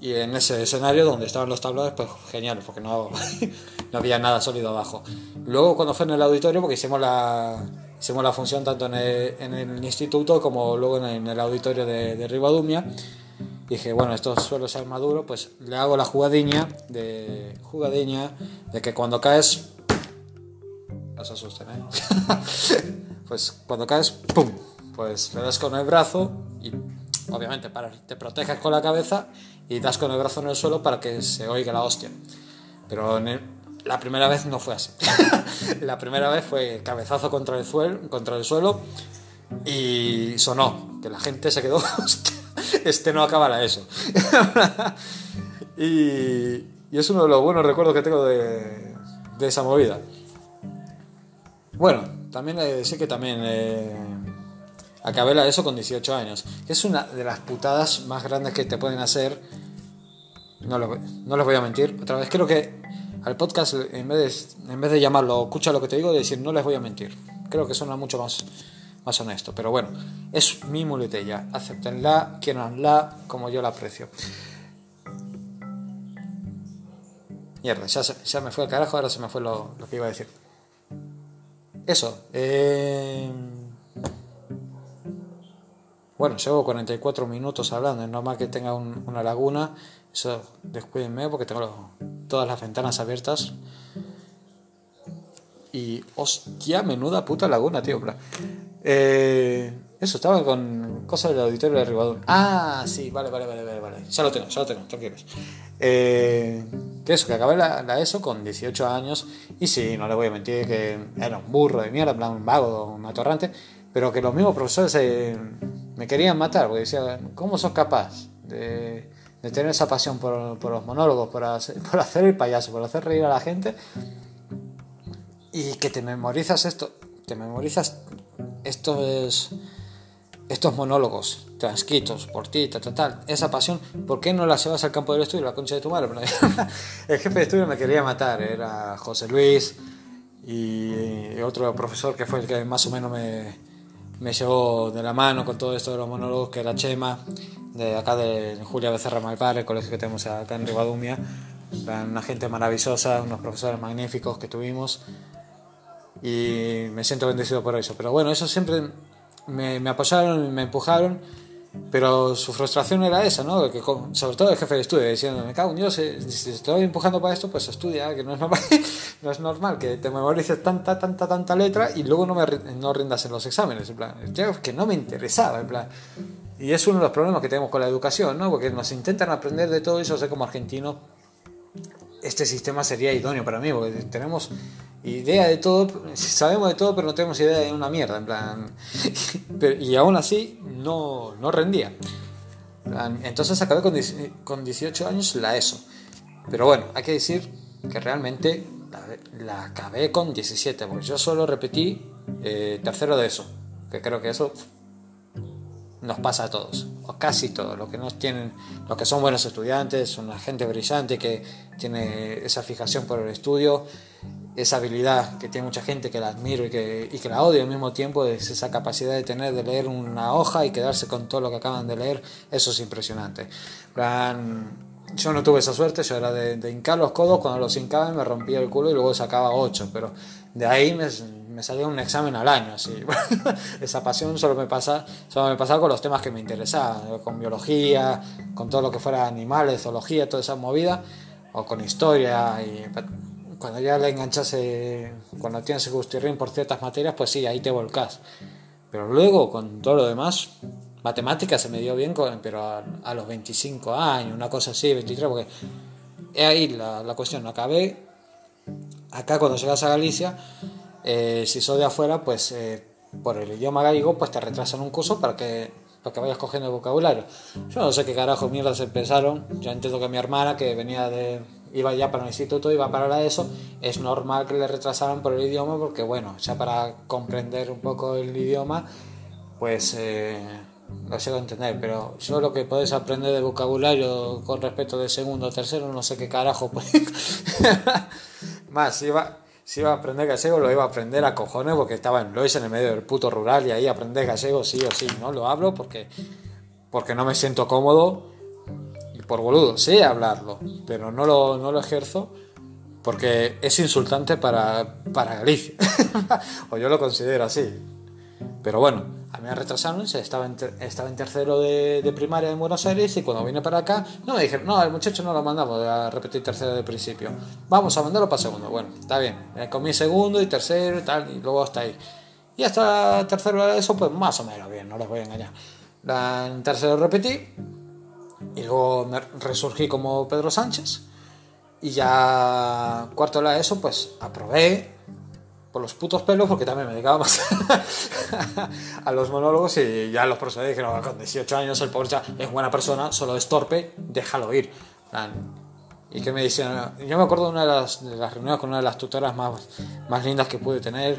Y en ese escenario donde estaban los tablones, pues genial, porque no, no había nada sólido abajo. Luego cuando fue en el auditorio, porque hicimos la, hicimos la función tanto en el, instituto como luego en el, auditorio de, de Ribadumia, dije, bueno, esto suele ser maduro, pues le hago la jugadiña de, jugadiña de que cuando caes no se ¿eh? pues cuando caes, ¡pum! Pues le das con el brazo y obviamente para, te proteges con la cabeza y das con el brazo en el suelo para que se oiga la hostia. Pero la primera vez no fue así. la primera vez fue cabezazo contra el, suelo, contra el suelo y sonó, que la gente se quedó, este no acaba eso. y, y, es uno de los buenos recuerdos que tengo de, de esa movida. Bueno, también de decir que también eh, acabé la eso con 18 años. Es una de las putadas más grandes que te pueden hacer. No, lo, no les voy a mentir. Otra vez, creo que al podcast, en vez, de, en vez de llamarlo escucha lo que te digo, de decir no les voy a mentir. Creo que suena mucho más, más honesto. Pero bueno, es mi muletilla. Acéptenla, quieranla como yo la aprecio. Mierda, ya, ya me fue al carajo, ahora se me fue lo que iba a decir eso. Eh, bueno, llevo 44 minutos hablando. Es normal que tenga una laguna. Eso, descuídenme porque tengo todas las ventanas abiertas. Y hostia, menuda puta laguna, tío. Eh, Eso, estaba con cosas del auditorio de Rivadavia. Ah, sí, vale, vale, vale, vale, vale. Ya lo tengo, ya lo tengo, tranquilos. Eh, que eso, que acabé la, la, ESO con 18 años y sí, no le voy a mentir que era un burro de mierda, un vago, un atorrante, pero que los mismos profesores eh, me querían matar, porque decían, ¿cómo sos capaz de, de tener esa pasión por, por los monólogos, por hacer, por hacer el payaso, por hacer reír a la gente y que te memorizas esto, te memorizas estos estos monólogos transcritos por ti, tal, tal, tal, esa pasión, ¿por qué no la llevas al campo del estudio, la concha de tu madre? El jefe de estudio me quería matar, era José Luis y otro profesor que fue el que más o menos me, me llevó de la mano con todo esto de los monólogos, que era Chema, de acá de Julia Becerra Malvar, el colegio que tenemos acá en Rivadumia, una gente maravillosa, unos profesores magníficos que tuvimos y me siento bendecido por eso. Pero bueno, eso siempre me, me apoyaron, me empujaron, pero su frustración era esa, ¿no? Que, sobre todo el jefe de estudio, diciendo, me cago en Dios, eh, si estoy empujando para esto, pues estudia, que no es normal, no es normal que te memorices tanta, tanta, tanta letra y luego no, me, no rindas en los exámenes, en plan, que no me interesaba, en plan. Y es uno de los problemas que tenemos con la educación, ¿no? Porque nos intentan aprender de todo eso, sé como argentino, este sistema sería idóneo para mí, porque tenemos idea de todo, sabemos de todo, pero no tenemos idea de una mierda, en plan. y aún así no, no rendía. Entonces acabé con, con 18 años la ESO. Pero bueno, hay que decir que realmente la, acabé con 17, porque yo solo repetí eh, tercero de ESO, que creo que eso nos pasa a todos, o casi todos, los que no tienen, los que son buenos estudiantes, una gente brillante que tiene esa fijación por el estudio, esa habilidad que tiene mucha gente que la admiro y que, y que la odio al mismo tiempo, es esa capacidad de tener de leer una hoja y quedarse con todo lo que acaban de leer, eso es impresionante. yo no tuve esa suerte, yo era de, de hincar los codos, cuando los hincaba me rompía el culo y luego sacaba 8, pero de ahí me, me salía un examen al año. Así. esa pasión solo me, pasa, solo me pasaba con los temas que me interesaban, con biología, con todo lo que fuera animales, zoología, toda esa movida, o con historia y cuando ya le enganchas, cuando tienes gustirrín por ciertas materias, pues sí, ahí te volcás. Pero luego, con todo lo demás, matemáticas se me dio bien, pero a, los 25 años, una cosa así, 23, porque ahí la, la cuestión. Acabé, acá cuando llegas a Galicia, eh, si sos de afuera, pues eh, por el idioma gallego, pues te retrasan un curso para que, para que vayas cogiendo el vocabulario. Yo no sé qué carajo mierda se pensaron. Yo entiendo que mi hermana, que venía de, iba ya para el instituto, iba para la ESO, es normal que le retrasaran por el idioma porque, bueno, ya para comprender un poco el idioma, pues eh, lo sé entender, pero yo lo que podés aprender de vocabulario con respecto de segundo o tercero, no sé qué carajo. Pues. Más, iba, si iba a aprender gallego, lo iba a aprender a cojones porque estaba en Lois, en el medio del puto rural, y ahí aprender gallego sí o sí, ¿no? Lo hablo porque, porque no me siento cómodo por boludo, sé hablarlo, pero no lo, no lo ejerzo porque es insultante para, para Galicia. o yo lo considero así. Pero bueno, a mí me retrasaron, estaba en, estaba en tercero de, primaria en Buenos Aires y cuando vine para acá, no me dijeron, no, el muchacho no lo mandamos a repetir tercero de principio, vamos a mandarlo para segundo. Bueno, está bien, comí segundo y tercero y tal, y luego hasta ahí. Y hasta tercero de eso, pues más o menos bien, no les voy a engañar. En tercero repetí, y luego me resurgí como Pedro Sánchez. Y ya cuarto de la ESO, pues aprobé por los putos pelos, porque también me dedicaba más a los monólogos. Y ya los profesores dijeron: con 18 años, el pobre ya es buena persona, solo es torpe, déjalo ir. Y que me decían, yo me acuerdo de una de las, de las reuniones con una de las tutoras más, más lindas que pude tener,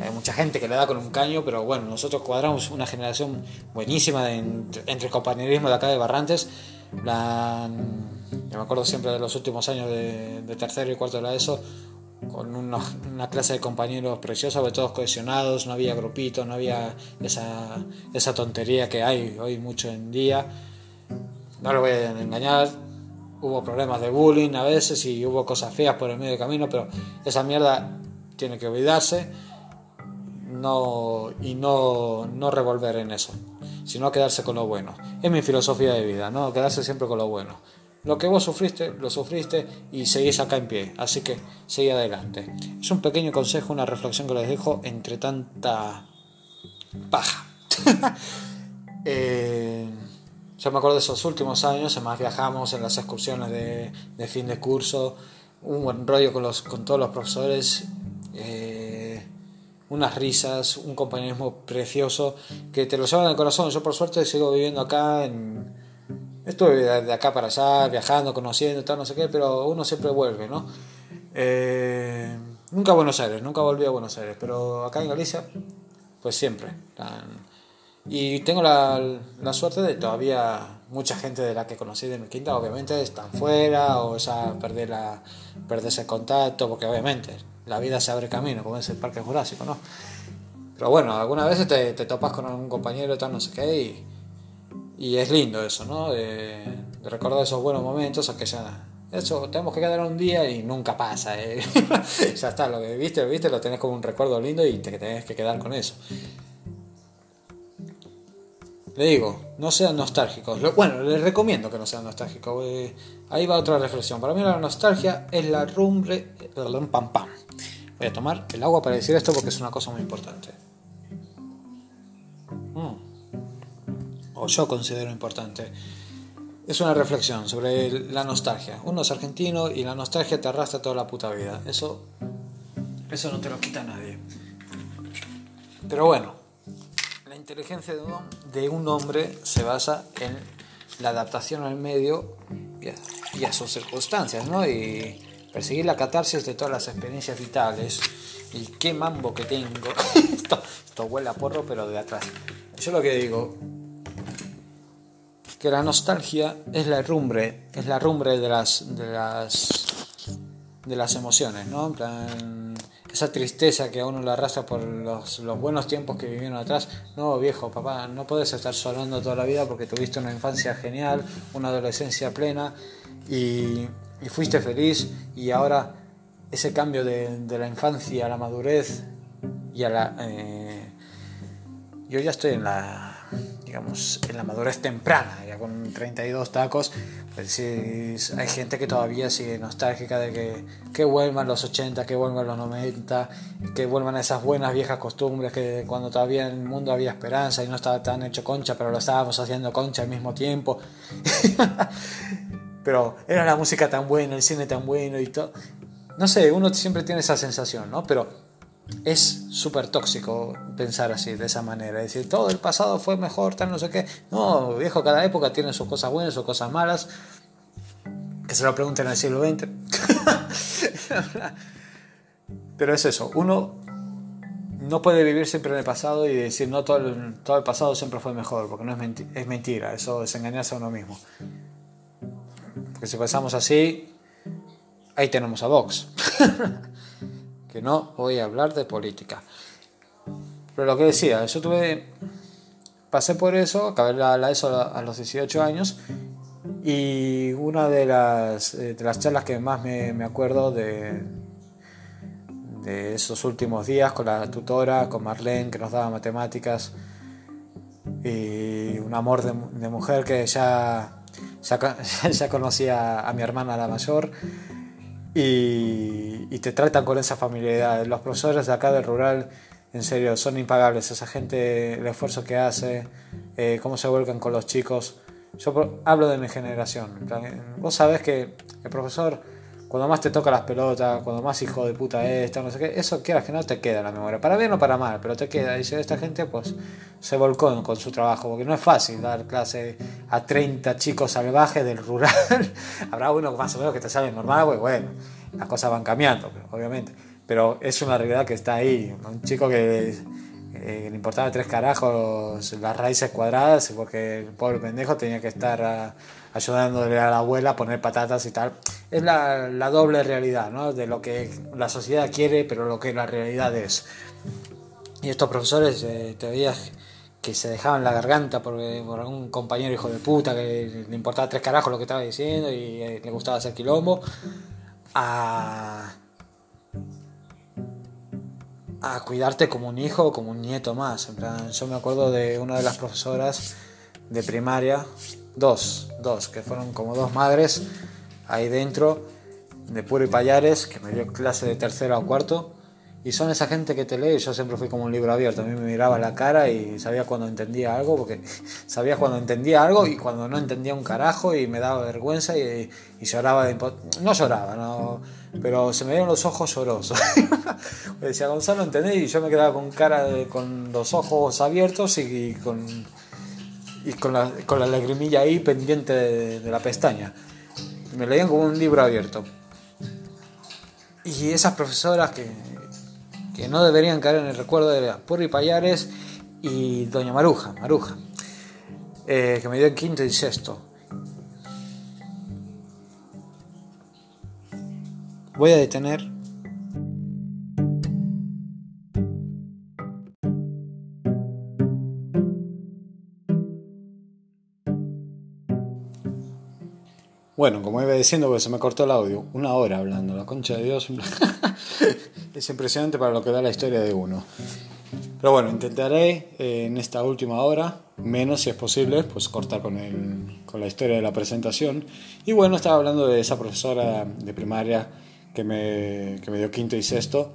hay mucha gente que le da con un caño, pero bueno, nosotros cuadramos una generación buenísima de, entre compañerismo de acá de Barrantes. Plan, yo me acuerdo siempre de los últimos años de, tercero y cuarto de la ESO, con una, clase de compañeros preciosos, todos cohesionados, no había grupitos, no había esa, esa tontería que hay hoy mucho en día. No lo voy a engañar, hubo problemas de bullying a veces y hubo cosas feas por el medio del camino, pero esa mierda tiene que olvidarse no, y no, no revolver en eso, sino quedarse con lo bueno. Es mi filosofía de vida, ¿no? Quedarse siempre con lo bueno. Lo que vos sufriste, lo sufriste y seguís acá en pie, así que seguí adelante. Es un pequeño consejo, una reflexión que les dejo entre tanta paja. Eh, yo me acuerdo de esos últimos años, además viajamos en las excursiones de, fin de curso, un buen rollo con, los, con todos los profesores, eh, unas risas, un compañerismo precioso que te lo llevan al corazón. Yo por suerte sigo viviendo acá, en, estuve de acá para allá, viajando, conociendo, tal, no sé qué, pero uno siempre vuelve, ¿no? Eh, nunca a Buenos Aires, nunca volví a Buenos Aires, pero acá en Galicia, pues siempre. Y tengo la, la, suerte de todavía mucha gente de la que conocí de mi quinta, obviamente, están fuera o esa perder, la, perder ese contacto, porque obviamente la vida se abre camino, como es el Parque Jurásico, ¿no? Pero bueno, algunas veces te, te topas con algún compañero, tal, no sé qué, y, y es lindo eso, ¿no? De, recordar esos buenos momentos, aunque sea eso, tenemos que quedar un día y nunca pasa. ¿eh? ya está, lo que viste, lo viste, lo tenés como un recuerdo lindo y te tenés que quedar con eso. Le digo, no sean nostálgicos. Bueno, les recomiendo que no sean nostálgicos. Eh, ahí va otra reflexión. Para mí la nostalgia es la rumbre... Perdón, pam pam. Voy a tomar el agua para decir esto porque es una cosa muy importante. O yo considero importante. Es una reflexión sobre la nostalgia. Uno es argentino y la nostalgia te arrastra toda la puta vida. Eso, eso no te lo quita nadie. Pero bueno, la inteligencia de un, hombre se basa en la adaptación al medio y a, sus circunstancias, ¿no? Y perseguir la catarsis de todas las experiencias vitales. Y qué mambo que tengo. esto, esto huele a porro, pero de atrás. Yo lo que digo, que la nostalgia es la rumbre, es la rumbre de las, de las, de las emociones, ¿no? esa tristeza que a uno le arrastra por los, los, buenos tiempos que vivieron atrás. No, viejo, papá, no puedes estar solando toda la vida porque tuviste una infancia genial, una adolescencia plena y, fuiste feliz y ahora ese cambio de, de, la infancia a la madurez y a la... Eh, yo ya estoy en la digamos, en la madurez temprana, ya con 32 tacos, pues sí, hay gente que todavía sigue nostálgica de que, que vuelvan los 80, que vuelvan los 90, que vuelvan esas buenas viejas costumbres, que cuando todavía en el mundo había esperanza y no estaba tan hecho concha, pero lo estábamos haciendo concha al mismo tiempo. pero era la música tan buena, el cine tan bueno y todo. No sé, uno siempre tiene esa sensación, ¿no? Pero es súper tóxico pensar así, de esa manera. Decir, todo el pasado fue mejor, tal, no sé qué. No, viejo, cada época tiene sus cosas buenas, sus cosas malas. Que se lo pregunten al siglo XX. Pero es eso, uno no puede vivir siempre en el pasado y decir, no, todo el, todo el pasado siempre fue mejor, porque no es, es mentira, eso es engañarse a uno mismo. Porque si pensamos así, ahí tenemos a Vox. no voy a hablar de política. Pero lo que decía, yo tuve, pasé por eso, acabé la, ESO a los 18 años y una de las, eh, de las charlas que más me, me acuerdo de, de esos últimos días con la tutora, con Marlene, que nos daba matemáticas, y un amor de, de mujer que ya, ya, ya, conocía a mi hermana la mayor, y, te tratan con esa familiaridad. Los profesores de acá del rural, en serio, son impagables. Esa gente, el esfuerzo que hace, eh, cómo se vuelcan con los chicos. Yo hablo de mi generación. Vos sabés que el profesor cuando más te toca las pelotas, cuando más hijo de puta es, no sé qué, eso quieras que no te queda en la memoria, para bien o para mal, pero te queda. Dice, esta gente pues se volcó con su trabajo, porque no es fácil dar clase a 30 chicos salvajes del rural. Habrá uno más o menos que te sale normal, pues bueno, las cosas van cambiando, obviamente. Pero es una realidad que está ahí. Un chico que eh, le importaba tres carajos las raíces cuadradas, porque el pobre pendejo tenía que estar ayudándole a la abuela a poner patatas y tal. Es la, doble realidad, ¿no? De lo que la sociedad quiere, pero lo que la realidad es. Y estos profesores eh, te veías que se dejaban la garganta por, por algún compañero hijo de puta que le importaba tres carajos lo que estaba diciendo y eh, le gustaba hacer quilombo. A a cuidarte como un hijo o como un nieto más. En plan, yo me acuerdo de una de las profesoras de primaria, dos, dos, que fueron como dos madres ahí dentro, de Puro y Payares, que me dio clase de tercero o cuarto, Y son esa gente que te lee, yo siempre fui como un libro abierto, a mí me miraba la cara y sabía cuando entendía algo, porque sabía cuando entendía algo y cuando no entendía un carajo y me daba vergüenza y, lloraba de No lloraba, no, pero se me dieron los ojos llorosos. me decía, Gonzalo, ¿entendés? Y yo me quedaba con cara, con los ojos abiertos y, con, y con, la, con la lagrimilla ahí pendiente de, la pestaña. Me leían como un libro abierto. Y esas profesoras que, que no deberían caer en el recuerdo de Purri Payares y Doña Maruja, Maruja, eh, que me dio en quinto y sexto. Voy a detener Bueno, como iba diciendo, porque se me cortó el audio, una hora hablando, la concha de Dios. es impresionante para lo que da la historia de uno. Pero bueno, intentaré eh, en esta última hora, menos si es posible, pues cortar con, el, con la historia de la presentación. Y bueno, estaba hablando de esa profesora de primaria que me, que me dio quinto y sexto,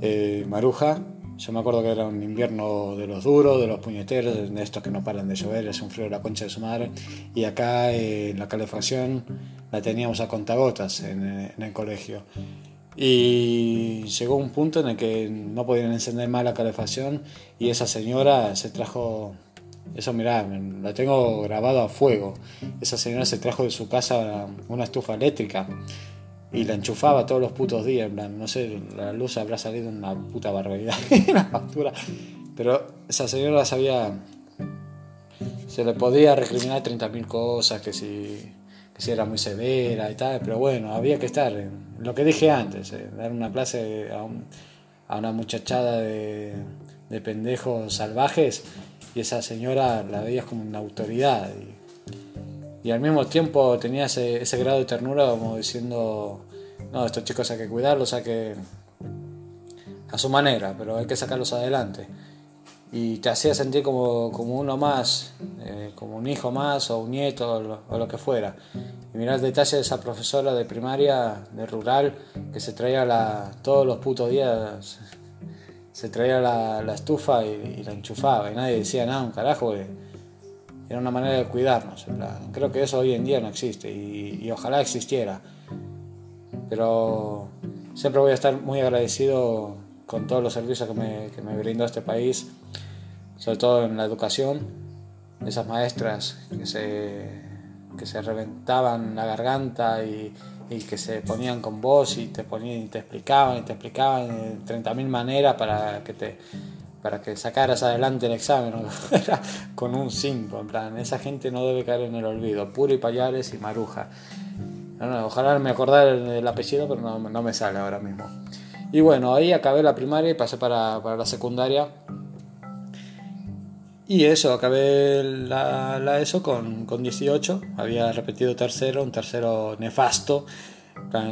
eh, Maruja. Yo me acuerdo que era un invierno de los duros, de los puñeteros, de estos que no paran de llover, es un frío de la concha de su madre. Y acá eh, la calefacción la teníamos a contagotas en, en el colegio. Y llegó un punto en el que no podían encender más la calefacción y esa señora se trajo, eso mirá, la tengo grabado a fuego, esa señora se trajo de su casa una estufa eléctrica y la enchufaba todos los putos días, en no sé, la luz habrá salido una puta barbaridad, la factura, pero esa señora sabía, se le podía recriminar 30.000 cosas, que si, que si era muy severa y tal, pero bueno, había que estar, en lo que dije antes, eh, dar una clase a, una muchachada de, de, pendejos salvajes y esa señora la veías como una autoridad. Y al mismo tiempo tenía ese, ese, grado de ternura como diciendo, no, estos chicos hay que cuidarlos, hay que... a su manera, pero hay que sacarlos adelante. Y te hacía sentir como, como uno más, eh, como un hijo más o un nieto o lo, que fuera. Y mirar el detalle de esa profesora de primaria, de rural, que se traía la, todos los putos días, se traía la, la estufa y, la enchufaba y nadie decía nada, un carajo era una manera de cuidarnos. Creo que eso hoy en día no existe y, ojalá existiera. Pero siempre voy a estar muy agradecido con todos los servicios que me, que me brindó este país, sobre todo en la educación. Esas maestras que se, que se reventaban la garganta y, y que se ponían con voz y te, ponían, y te explicaban y te explicaban de 30.000 maneras para que te para que sacaras adelante el examen con un 5, en plan, esa gente no debe caer en el olvido, Puri Payares y Maruja. ojalá me acordara el apellido, pero no, no, me sale ahora mismo. Y bueno, ahí acabé la primaria y pasé para, para la secundaria. Y eso, acabé la, la ESO con, con 18, había repetido tercero, un tercero nefasto,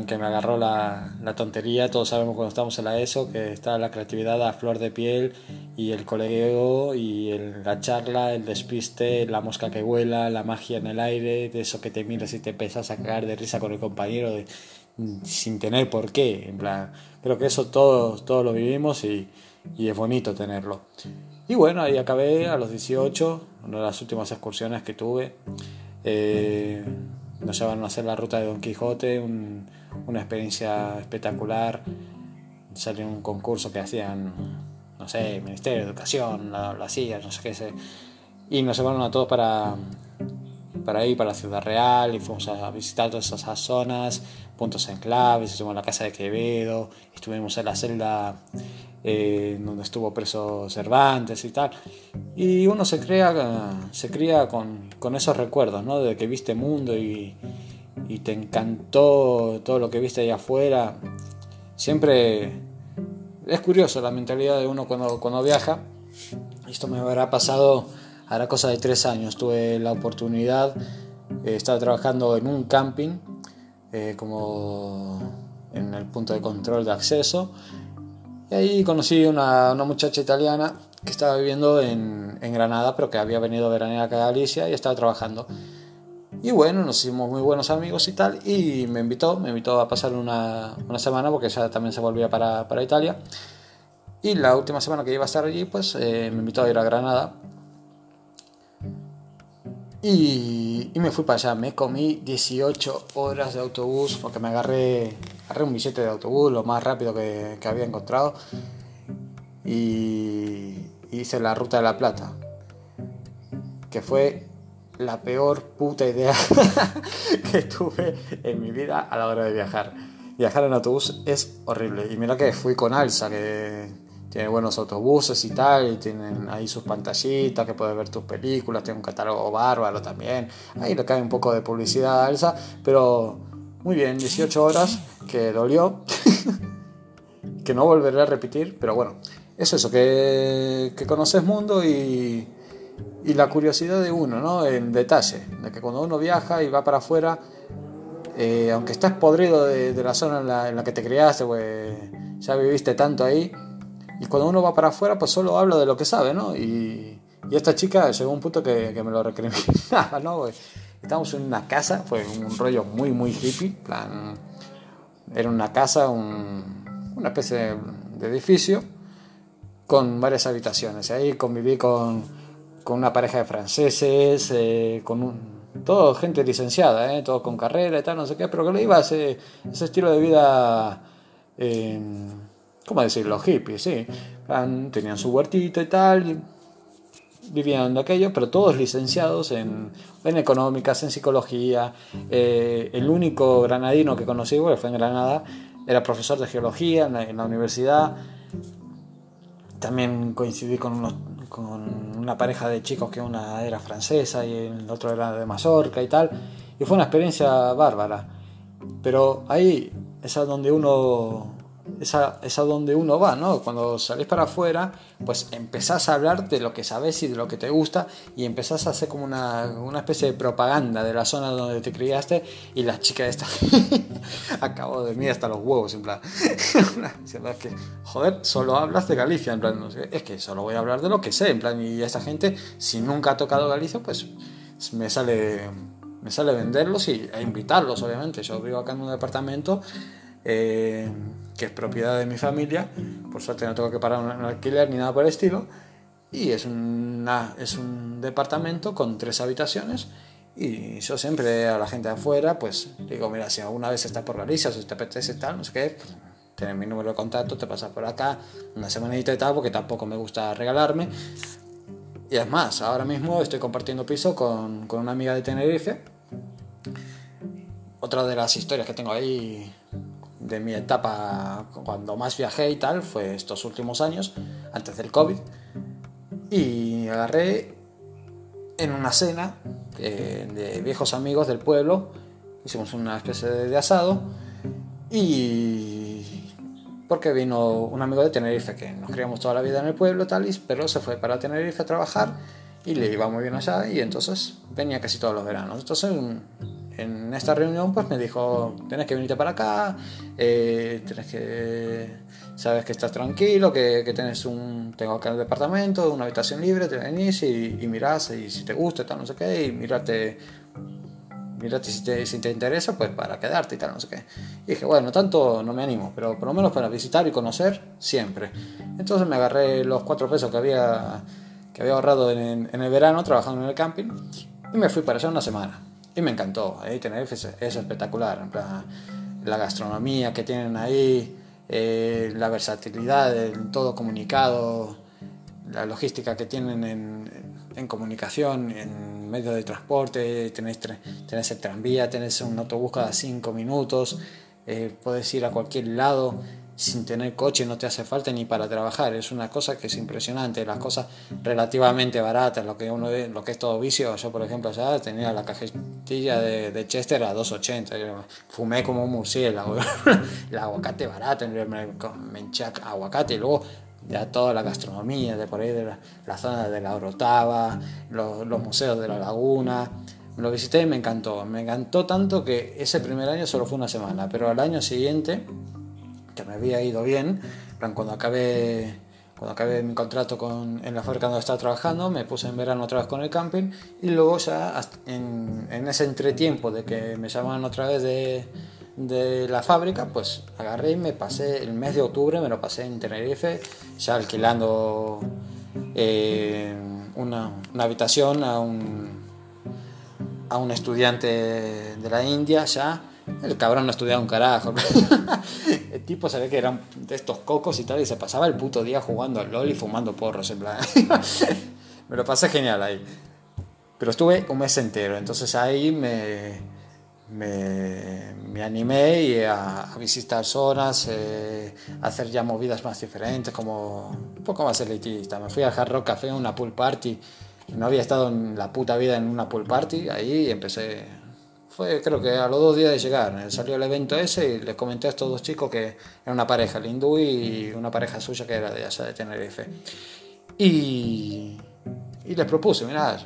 que me agarró la, la, tontería. Todos sabemos cuando estamos en la ESO que está la creatividad a flor de piel y el colegio y el, la charla, el despiste, la mosca que vuela, la magia en el aire, de eso que te miras y te empiezas a cagar de risa con el compañero sin tener por qué. En plan, creo que eso todos, todos lo vivimos y, y es bonito tenerlo. Y bueno, ahí acabé a los 18, una de las últimas excursiones que tuve. Eh, nos llevaron a hacer la ruta de Don Quijote, una experiencia espectacular. Salió un concurso que hacían, no sé, Ministerio de Educación, lo, lo hacía, no sé qué sé. Y nos llevaron a todos para, para ir para la Ciudad Real y fuimos a visitar todas esas zonas, puntos en claves, estuvimos en la casa de Quevedo, estuvimos en la celda eh, donde estuvo preso Cervantes y tal. Y uno se crea, se cría con, con esos recuerdos, ¿no? De que viste mundo y, y te encantó todo lo que viste allá afuera. Siempre es curioso la mentalidad de uno cuando, cuando viaja. Esto me habrá pasado, hará cosa de tres años. Tuve la oportunidad, eh, estaba trabajando en un camping, eh, como en el punto de control de acceso y ahí conocí una, una muchacha italiana que estaba viviendo en, en, Granada, pero que había venido a veranear a Galicia y estaba trabajando. Y bueno, nos hicimos muy buenos amigos y tal, y me invitó, me invitó a pasar una, una semana porque ella también se volvía para, para Italia. Y la última semana que iba a estar allí, pues eh, me invitó a ir a Granada. Y, me fui para allá. Me comí 18 horas de autobús porque me agarré, agarré un billete de autobús, lo más rápido que, que había encontrado. Y hice la ruta de la Plata. Que fue la peor puta idea que tuve en mi vida a la hora de viajar. Viajar en autobús es horrible. Y mira que fui con Alsa, que tiene buenos autobuses y tal, y tienen ahí sus pantallitas que puedes ver tus películas, tiene un catálogo bárbaro también. Ahí le cae un poco de publicidad a Alsa, pero muy bien, 18 horas, que dolió, que no volveré a repetir, pero bueno, es eso, que, conoces mundo y, la curiosidad de uno, ¿no? En detalle, de que cuando uno viaja y va para afuera, eh, aunque estás podrido de, la zona en la, que te criaste, pues ya viviste tanto ahí, y cuando uno va para afuera, pues solo habla de lo que sabe, ¿no? Y, y esta chica llegó a un punto que, que me lo recriminaba, ¿no? Pues, estábamos en una casa, fue un rollo muy, muy hippie, plan, era una casa, un, una especie de, de edificio con varias habitaciones, ahí conviví con con una pareja de franceses, eh, con un, todo gente licenciada, eh, todo con carrera y tal, no sé qué, pero que le iba a ese, ese estilo de vida, eh, ¿cómo decirlo? Hippie, sí. Tenían su huertito y tal, vivían de aquello, pero todos licenciados en, en económicas, en psicología. Eh, el único granadino que conocí, bueno, fue en Granada, era profesor de geología en la, en la universidad. También coincidí con unos con una pareja de chicos que una era francesa y el otro era de Mallorca y tal. Y fue una experiencia bárbara. Pero ahí es a donde uno es a, donde uno va, ¿no? Cuando salís para afuera, pues empezás a hablar de lo que sabes y de lo que te gusta y empezás a hacer como una, una especie de propaganda de la zona donde te criaste y las chicas esta acabo de mí hasta los huevos, en plan, es que, joder, solo hablas de Galicia, en plan, es que solo voy a hablar de lo que sé, en plan, y esta gente, si nunca ha tocado Galicia, pues me sale, me sale venderlos y, e invitarlos, obviamente, yo vivo acá en un departamento, eh, que es propiedad de mi familia, por suerte no tengo que pagar un alquiler ni nada por el estilo, y es, una, es un departamento con tres habitaciones, y yo siempre a la gente de afuera, pues digo, mira, si alguna vez estás por Galicia, si te apetece tal, no sé qué, pues, tienes mi número de contacto, te pasas por acá una semanita y tal, porque tampoco me gusta regalarme. Y es más, ahora mismo estoy compartiendo piso con, con una amiga de Tenerife. Otra de las historias que tengo ahí de mi etapa cuando más viajé y tal fue estos últimos años, antes del COVID. Y agarré en una cena eh, de viejos amigos del pueblo, hicimos una especie de, asado y porque vino un amigo de Tenerife que nos criamos toda la vida en el pueblo tal, pero se fue para Tenerife a trabajar y le iba muy bien allá y entonces venía casi todos los veranos. Entonces en esta reunión pues me dijo, tienes que venirte para acá, eh, tienes que, sabes que estás tranquilo, que, que tienes un, tengo acá el departamento, una habitación libre, te venís y, y mirás y si te gusta, tal, no sé qué, y mirate, mirate si te, si te interesa, pues para quedarte y tal, no sé qué. Y dije, bueno, tanto no me animo, pero por lo menos para visitar y conocer, siempre. Entonces me agarré los cuatro pesos que había, que había ahorrado en, en el verano trabajando en el camping y me fui para allá una semana y me encantó. Ahí Tenerife es, es espectacular. la gastronomía que tienen ahí, eh, la versatilidad en todo comunicado, la logística que tienen en, en comunicación, en medio de transporte, tenés, tenés el tranvía, tenés un autobús cada cinco minutos, eh, puedes ir a cualquier lado sin tener coche no te hace falta ni para trabajar. Es una cosa que es impresionante. Las cosas relativamente baratas, lo que, uno, lo que es todo vicio. Yo, por ejemplo, ya tenía la cajetilla de, de Chester a 2.80. Fumé como un murciélago. el aguacate barato, me, me aguacate y luego ya toda la gastronomía de por ahí, de la, zona de la Orotava, los, los museos de la laguna. Lo visité y me encantó. Me encantó tanto que ese primer año solo fue una semana, pero al año siguiente me había ido bien. Cuando acabé, cuando acabé mi contrato con, en la fábrica donde estaba trabajando, me puse en verano otra vez con el camping y luego ya en, en ese entretiempo de que me llamaban otra vez de, de la fábrica, pues agarré y me pasé el mes de octubre, me lo pasé en Tenerife, ya alquilando eh, una, una, habitación a un, a un estudiante de la India ya. El cabrón no estudiaba un carajo. el tipo ve que eran de estos cocos y tal, y se pasaba el puto día jugando al LOL y fumando porros, en plan. me lo pasé genial ahí. Pero estuve un mes entero, entonces ahí me, me, me animé a, a, visitar zonas, eh, a hacer ya movidas más diferentes, como un poco más elitista. Me fui a Hard Rock Café, una pool party. No había estado en la puta vida en una pool party, ahí empecé. Fue creo que a los dos días de llegar, salió el evento ese y les comenté a estos dos chicos que era una pareja, el hindú y una pareja suya que era de allá de Tenerife. Y, y les propuse, mirad,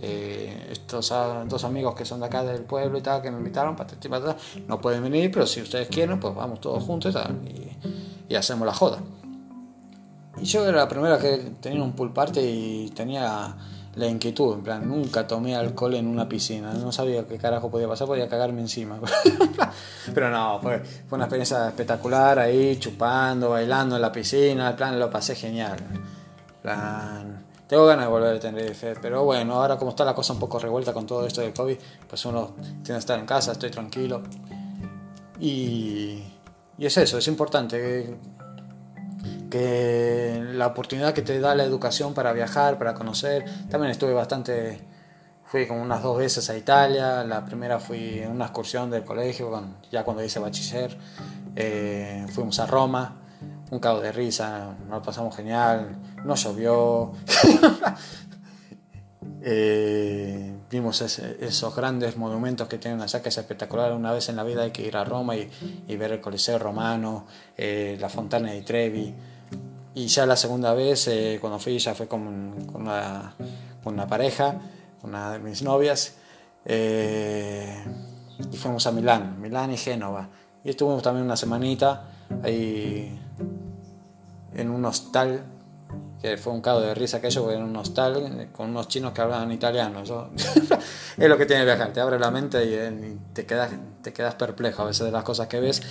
eh, estos dos amigos que son de acá del pueblo y tal, que me invitaron, para no pueden venir, pero si ustedes quieren, pues vamos todos juntos y, y, hacemos la joda. Y yo era la primera que tenía un pool party y tenía la inquietud, en plan, nunca tomé alcohol en una piscina, no sabía qué carajo podía pasar, podía cagarme encima. Pero no, fue, fue una experiencia espectacular ahí, chupando, bailando en la piscina, en plan, lo pasé genial. plan, tengo ganas de volver a Tenerife, pero bueno, ahora como está la cosa un poco revuelta con todo esto del COVID, pues uno tiene que estar en casa, estoy tranquilo. Y, y es eso, es importante que, la oportunidad que te da la educación para viajar, para conocer. También estuve bastante, fui como unas dos veces a Italia, la primera fui en una excursión del colegio, ya cuando hice bachiller, eh, fuimos a Roma un caos de risa, nos pasamos genial, no llovió. eh, vimos esos grandes monumentos que tienen allá, que es espectacular. Una vez en la vida hay que ir a Roma y, y ver el Coliseo Romano, eh, la Fontana di Trevi. Y ya la segunda vez, eh, cuando fui, ya fue con, con, una, con, una, pareja, una de mis novias, eh, y fuimos a Milán, Milán y Génova. Y estuvimos también una semanita ahí en un hostal, que fue un caso de risa aquello, porque en un hostal con unos chinos que hablaban italiano. es lo que tiene viajar, te abre la mente y, te, quedas, te quedas perplejo a veces de las cosas que ves.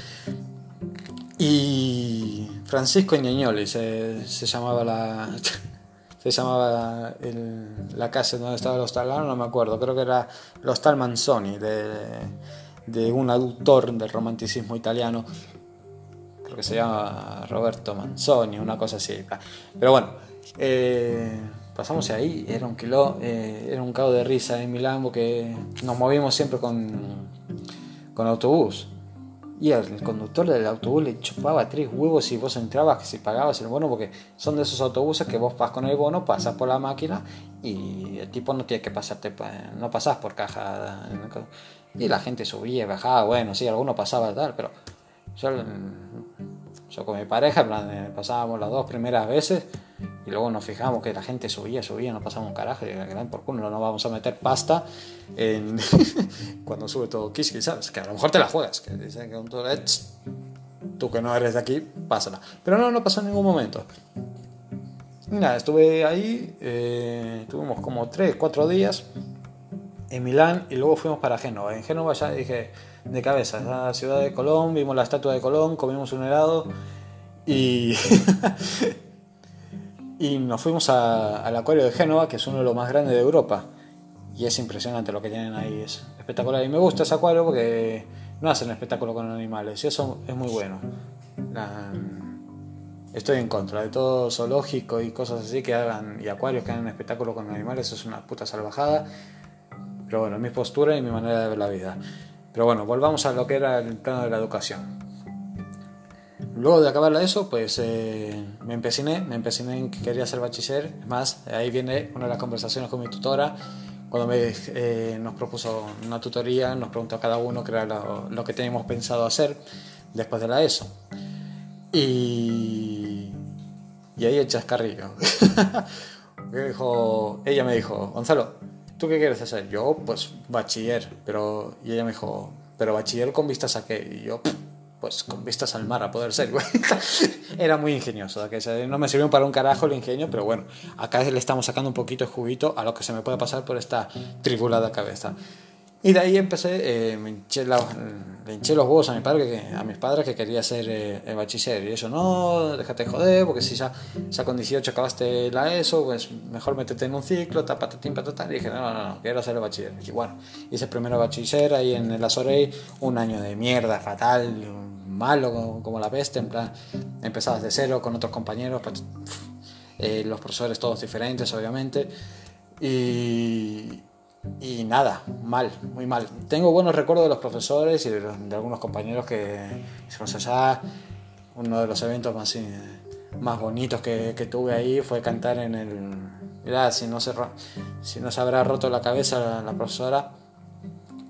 Y Francisco Ñeñoli se, se llamaba la... se llamaba la casa donde estaba el hostal, no me acuerdo, creo que era el hostal Manzoni, de, de un autor del romanticismo italiano creo que se llama Roberto Manzoni, una cosa así. Pero bueno, eh, pasamos ahí, era un kilo, eh, era un caos de risa en Milán porque nos movimos siempre con, con autobús. Y el conductor del autobús le chupaba tres huevos si vos entrabas, que si pagabas el bono, porque son de esos autobuses que vos vas con el bono, pasas por la máquina y el tipo no tiene que pasarte, no pasás por caja. Y la gente subía, bajaba, bueno, sí, alguno pasaba tal, pero yo, yo con mi pareja, pasábamos las dos primeras veces y luego nos fijamos que la gente subía, subía, no pasamos un carajo y por culo, no vamos a meter pasta en cuando sube todo Kiss, ¿sabes? Que a lo mejor te la juegas, que dicen que un tú que no eres de aquí, pásala. Pero no, no pasó en ningún momento. Nada, estuve ahí, eh, tuvimos como 3, 4 días en Milán y luego fuimos para Génova. En Génova ya dije, de cabeza, la ciudad de Colón, vimos la estatua de Colón, comimos un helado y, y nos fuimos al acuario de Génova, que es uno de los más grandes de Europa. Y es impresionante lo que tienen ahí, es espectacular. Y me gusta ese acuario porque no hacen espectáculo con animales y eso es muy bueno. estoy en contra de todo zoológico y cosas así que hagan, y acuarios que hagan espectáculo con animales, eso es una puta salvajada. Pero bueno, mi postura y mi manera de ver la vida. Pero bueno, volvamos a lo que era el plano de la educación. Luego de acabar eso, pues eh, me empeciné, me empeciné en que quería ser bachiller. Más, ahí viene una de las conversaciones con mi tutora, cuando me, eh, nos propuso una tutoría, nos preguntó a cada uno qué era lo, lo, que teníamos pensado hacer después de la ESO. Y, y ahí el chascarrillo. dijo, ella me dijo, Gonzalo, ¿tú qué quieres hacer? Yo, pues, bachiller, pero... Y ella me dijo, ¿pero bachiller con vistas a qué? Y yo, pues, con vistas al mar, a poder ser, güey. Era muy ingenioso, que no me sirvió para un carajo el ingenio, pero bueno, acá le estamos sacando un poquito de juguito a lo que se me puede pasar por esta tribulada cabeza. Y de ahí empecé, eh, me hinché los huevos a, mis padres que quería ser eh, el bachiller. Y eso, no, déjate joder, porque si ya, con 18 acabaste la ESO, pues mejor métete en un ciclo, tapatatín, patatán. Y dije, no, no, no, quiero ser el bachiller. Y bueno, hice primero bachiller ahí en el Azorey, un año de mierda, fatal, malo como, la peste, en plan, empezabas de cero con otros compañeros, pues, eh, los profesores todos diferentes, obviamente. Y, y nada, mal, muy mal. Tengo buenos recuerdos de los profesores y de, algunos compañeros que hicimos allá. Uno de los eventos más, eh, más bonitos que, tuve ahí fue cantar en el... Mirá, si no se, si no se habrá roto la cabeza la, profesora,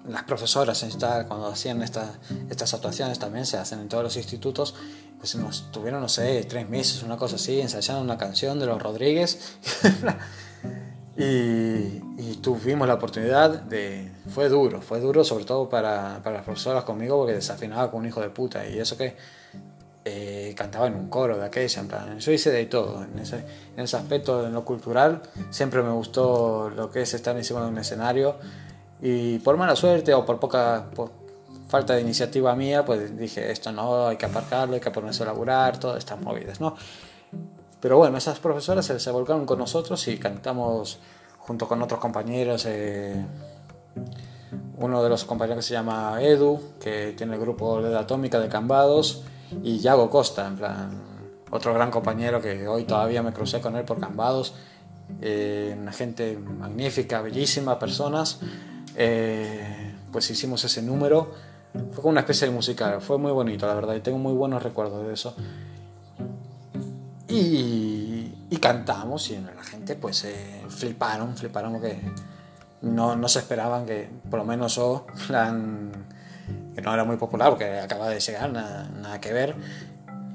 las profesoras cuando hacían estas estas actuaciones también se hacen en todos los institutos pues nos tuvieron no sé tres meses una cosa así ensayando una canción de los Rodríguez Y, tuvimos la oportunidad de... Fue duro, fue duro sobre todo para, para las profesoras conmigo porque desafinaba con un hijo de puta y eso que eh, cantaba en un coro de aquella, en plan, yo hice de todo, en ese, en ese aspecto de lo cultural siempre me gustó lo que es estar encima de un escenario y por mala suerte o por poca por falta de iniciativa mía, pues dije, esto no, hay que aparcarlo, hay que ponerse a laburar, todas estas movidas, ¿no? Pero bueno, esas profesoras se, volcaron con nosotros y cantamos junto con otros compañeros. Eh, uno de los compañeros que se llama Edu, que tiene el grupo de Atómica de Cambados, y Yago Costa, en plan, otro gran compañero que hoy todavía me crucé con él por Cambados. Eh, una gente magnífica, bellísima, personas. Eh, pues hicimos ese número. Fue como una especie de musical, fue muy bonito, la verdad, y tengo muy buenos recuerdos de eso. Y, cantamos y la gente pues eh, fliparon, fliparon porque no, no, se esperaban que, por lo menos yo, que no era muy popular porque acaba de llegar, nada, que ver,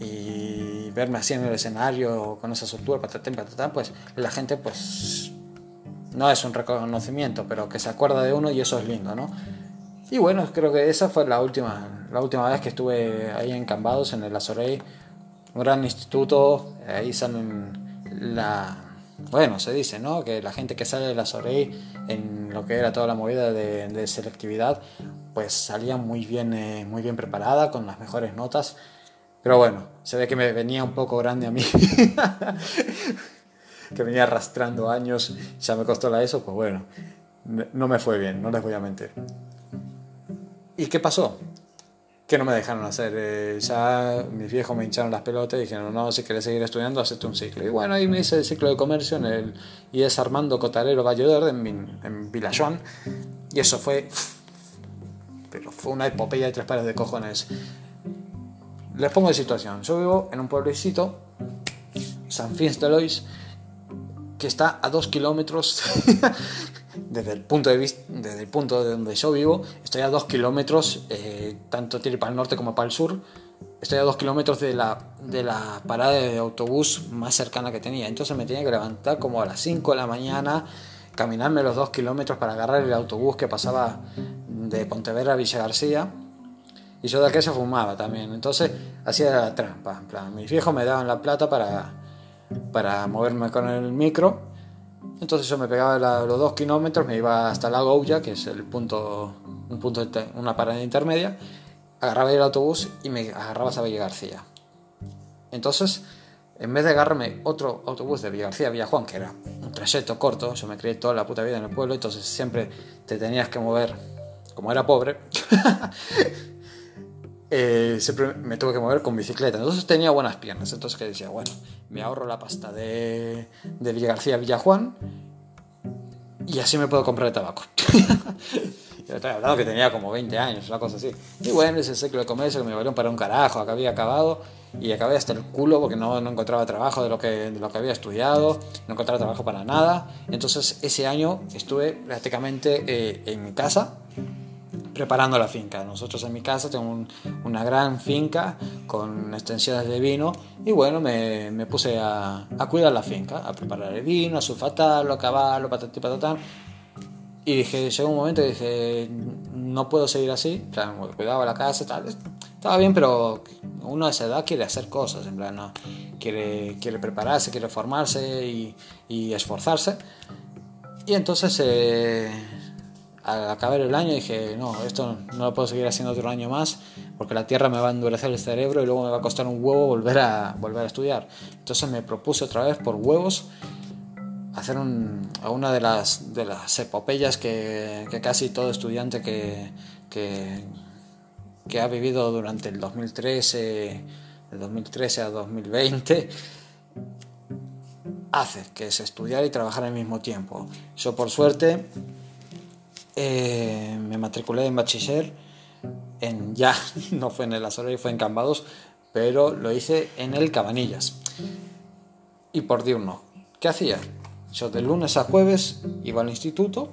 y verme así en el escenario con esa soltura, patatán, patatán, pues la gente pues no es un reconocimiento, pero que se acuerda de uno y eso es lindo, ¿no? Y bueno, creo que esa fue la última, la última vez que estuve ahí en Cambados, en el Azorey, un gran instituto, ahí salen la... Bueno, se dice, ¿no? Que la gente que sale de la Sorey en lo que era toda la movida de, selectividad, pues salía muy bien, eh, muy bien preparada, con las mejores notas. Pero bueno, se ve que me venía un poco grande a mí. que venía arrastrando años, ya me costó la ESO, pues bueno, no me fue bien, no les voy a mentir. ¿Y qué pasó? Que no me dejaron hacer. Eh, ya mis viejos me hincharon las pelotas y dijeron, no, si quieres seguir estudiando, hazte un ciclo. Y bueno, ahí me hice el ciclo de comercio en el y es Armando Cotarero Valledor en, en. Y eso fue... Pero fue una epopeya de tres pares de cojones. Les pongo de situación. Yo vivo en un pueblecito, San Fins de Lois, que está a dos kilómetros desde el punto de vista, desde el punto de donde yo vivo, estoy a dos kilómetros, eh, tanto tiene para el norte como para el sur, estoy a dos kilómetros de la, de la parada de autobús más cercana que tenía. Entonces me tenía que levantar como a las 5 de la mañana, caminarme los dos kilómetros para agarrar el autobús que pasaba de Pontevedra a Villa García. Y yo de aquella fumaba también. Entonces hacía la trampa. En plan, mis viejos me daban la plata para, para moverme con el micro entonces yo me pegaba los dos kilómetros, me iba hasta la Gouya, que es el punto, un punto una parada intermedia, agarraba el autobús y me agarraba a Villa García. Entonces, en vez de agarrarme otro autobús de Villa García a Villa Juan, que era un trayecto corto, yo me crié toda la puta vida en el pueblo, entonces siempre te tenías que mover, como era pobre, eh, siempre me tuve que mover con bicicleta. Entonces tenía buenas piernas. Entonces que decía, bueno, me ahorro la pasta de, de Villa García a Villa Juan y así me puedo comprar el tabaco. Yo estaba hablando que tenía como 20 años, una cosa así. Y bueno, ese ciclo de comercio que me valió para un carajo, acá había acabado y acabé hasta el culo porque no, no encontraba trabajo de lo, que, de lo que había estudiado, no encontraba trabajo para nada. Entonces ese año estuve prácticamente eh, en casa preparando la finca. Nosotros en mi casa tengo una gran finca con extensiones de vino y bueno, me, me puse a, a, cuidar la finca, a preparar el vino, a sulfatarlo, a cavarlo, patatí, patatán. Y dije, llegó un momento y dije, no puedo seguir así, o sea, cuidaba la casa, tal, estaba bien, pero uno a esa edad quiere hacer cosas, en plan, ¿no? quiere, quiere prepararse, quiere formarse y, y esforzarse. Y entonces... Eh, al acabar el año dije, no, esto no lo puedo seguir haciendo otro año más porque la tierra me va a endurecer el cerebro y luego me va a costar un huevo volver a, volver a estudiar. Entonces me propuse otra vez por huevos hacer un, una de las, de las epopeyas que, que casi todo estudiante que, que, que, ha vivido durante el 2013, el 2013 a 2020 hace, que es estudiar y trabajar al mismo tiempo. Yo por suerte eh, me matriculé en bachiller, en ya, no fue en el y fue en Cambados, pero lo hice en el Cabanillas. Y por diurno, ¿qué hacía? Yo de lunes a jueves iba al instituto,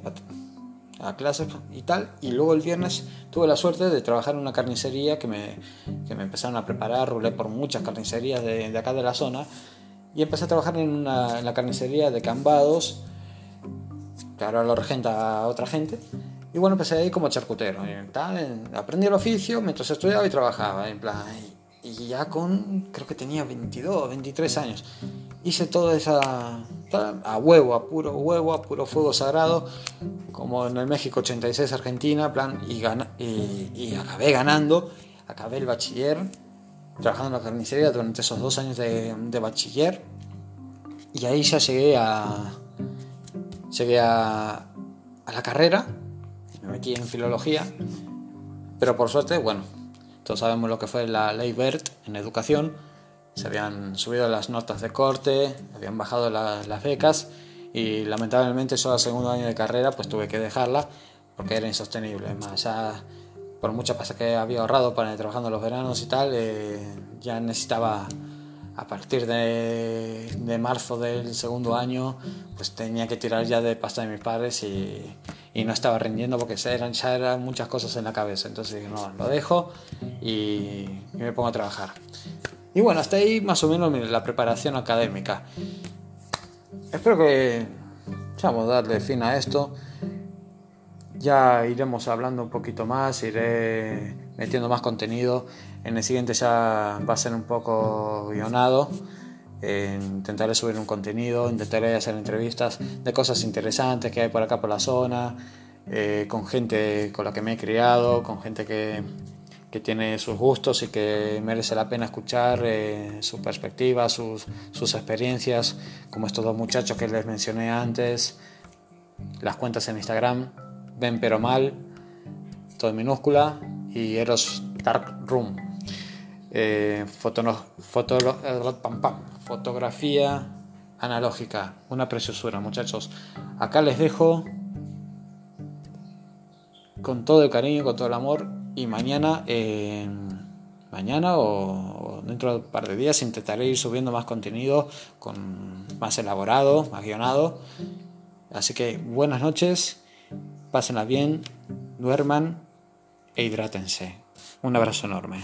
a clases y tal, y luego el viernes tuve la suerte de trabajar en una carnicería que me, que me empezaron a preparar, rulé por muchas carnicerías de, de acá de la zona, y empecé a trabajar en, una, en la carnicería de Cambados, que ahora lo regenta otra gente. Y bueno, empecé ahí como charcutero. aprendí el oficio mientras estudiaba y trabajaba. En plan, y ya con, creo que tenía 22, 23 años. Hice toda esa, a huevo, a puro huevo, a puro fuego sagrado, como en el México 86 Argentina, plan, y, y, y acabé ganando. Acabé el bachiller trabajando en la carnicería durante esos dos años de, de bachiller. Y ahí ya llegué a, llegué a, la carrera, me metí en filología, pero por suerte, bueno, todos sabemos lo que fue la ley BERT en educación, se habían subido las notas de corte, habían bajado las becas y lamentablemente solo al segundo año de carrera pues tuve que dejarla porque era insostenible, más ya por mucha pasa que había ahorrado para ir trabajando los veranos y tal, eh, ya necesitaba a partir de, marzo del segundo año, pues tenía que tirar ya de pasta de mis padres y, no estaba rindiendo porque eran, ya eran muchas cosas en la cabeza. Entonces no, lo dejo y, y me pongo a trabajar. Y bueno, hasta ahí más o menos la preparación académica. Espero que vamos a darle fin a esto. Ya iremos hablando un poquito más, iré metiendo más contenido. En el siguiente ya va a ser un poco guionado. Eh, intentaré subir un contenido, intentaré hacer entrevistas de cosas interesantes que hay por acá por la zona, eh, con gente con la que me he criado, con gente que, que tiene sus gustos y que merece la pena escuchar eh, su perspectiva, sus, sus experiencias, como estos dos muchachos que les mencioné antes, las cuentas en Instagram, ven pero mal, todo en minúscula, y Eros Dark Room. Eh, fotografía analógica, una preciosura, muchachos. Acá les dejo con todo el cariño, con todo el amor, y mañana, eh, mañana o, dentro de un par de días intentaré ir subiendo más contenido, con más elaborado, más guionado. Así que buenas noches, pásenla bien, duerman e hidrátense. Un abrazo enorme.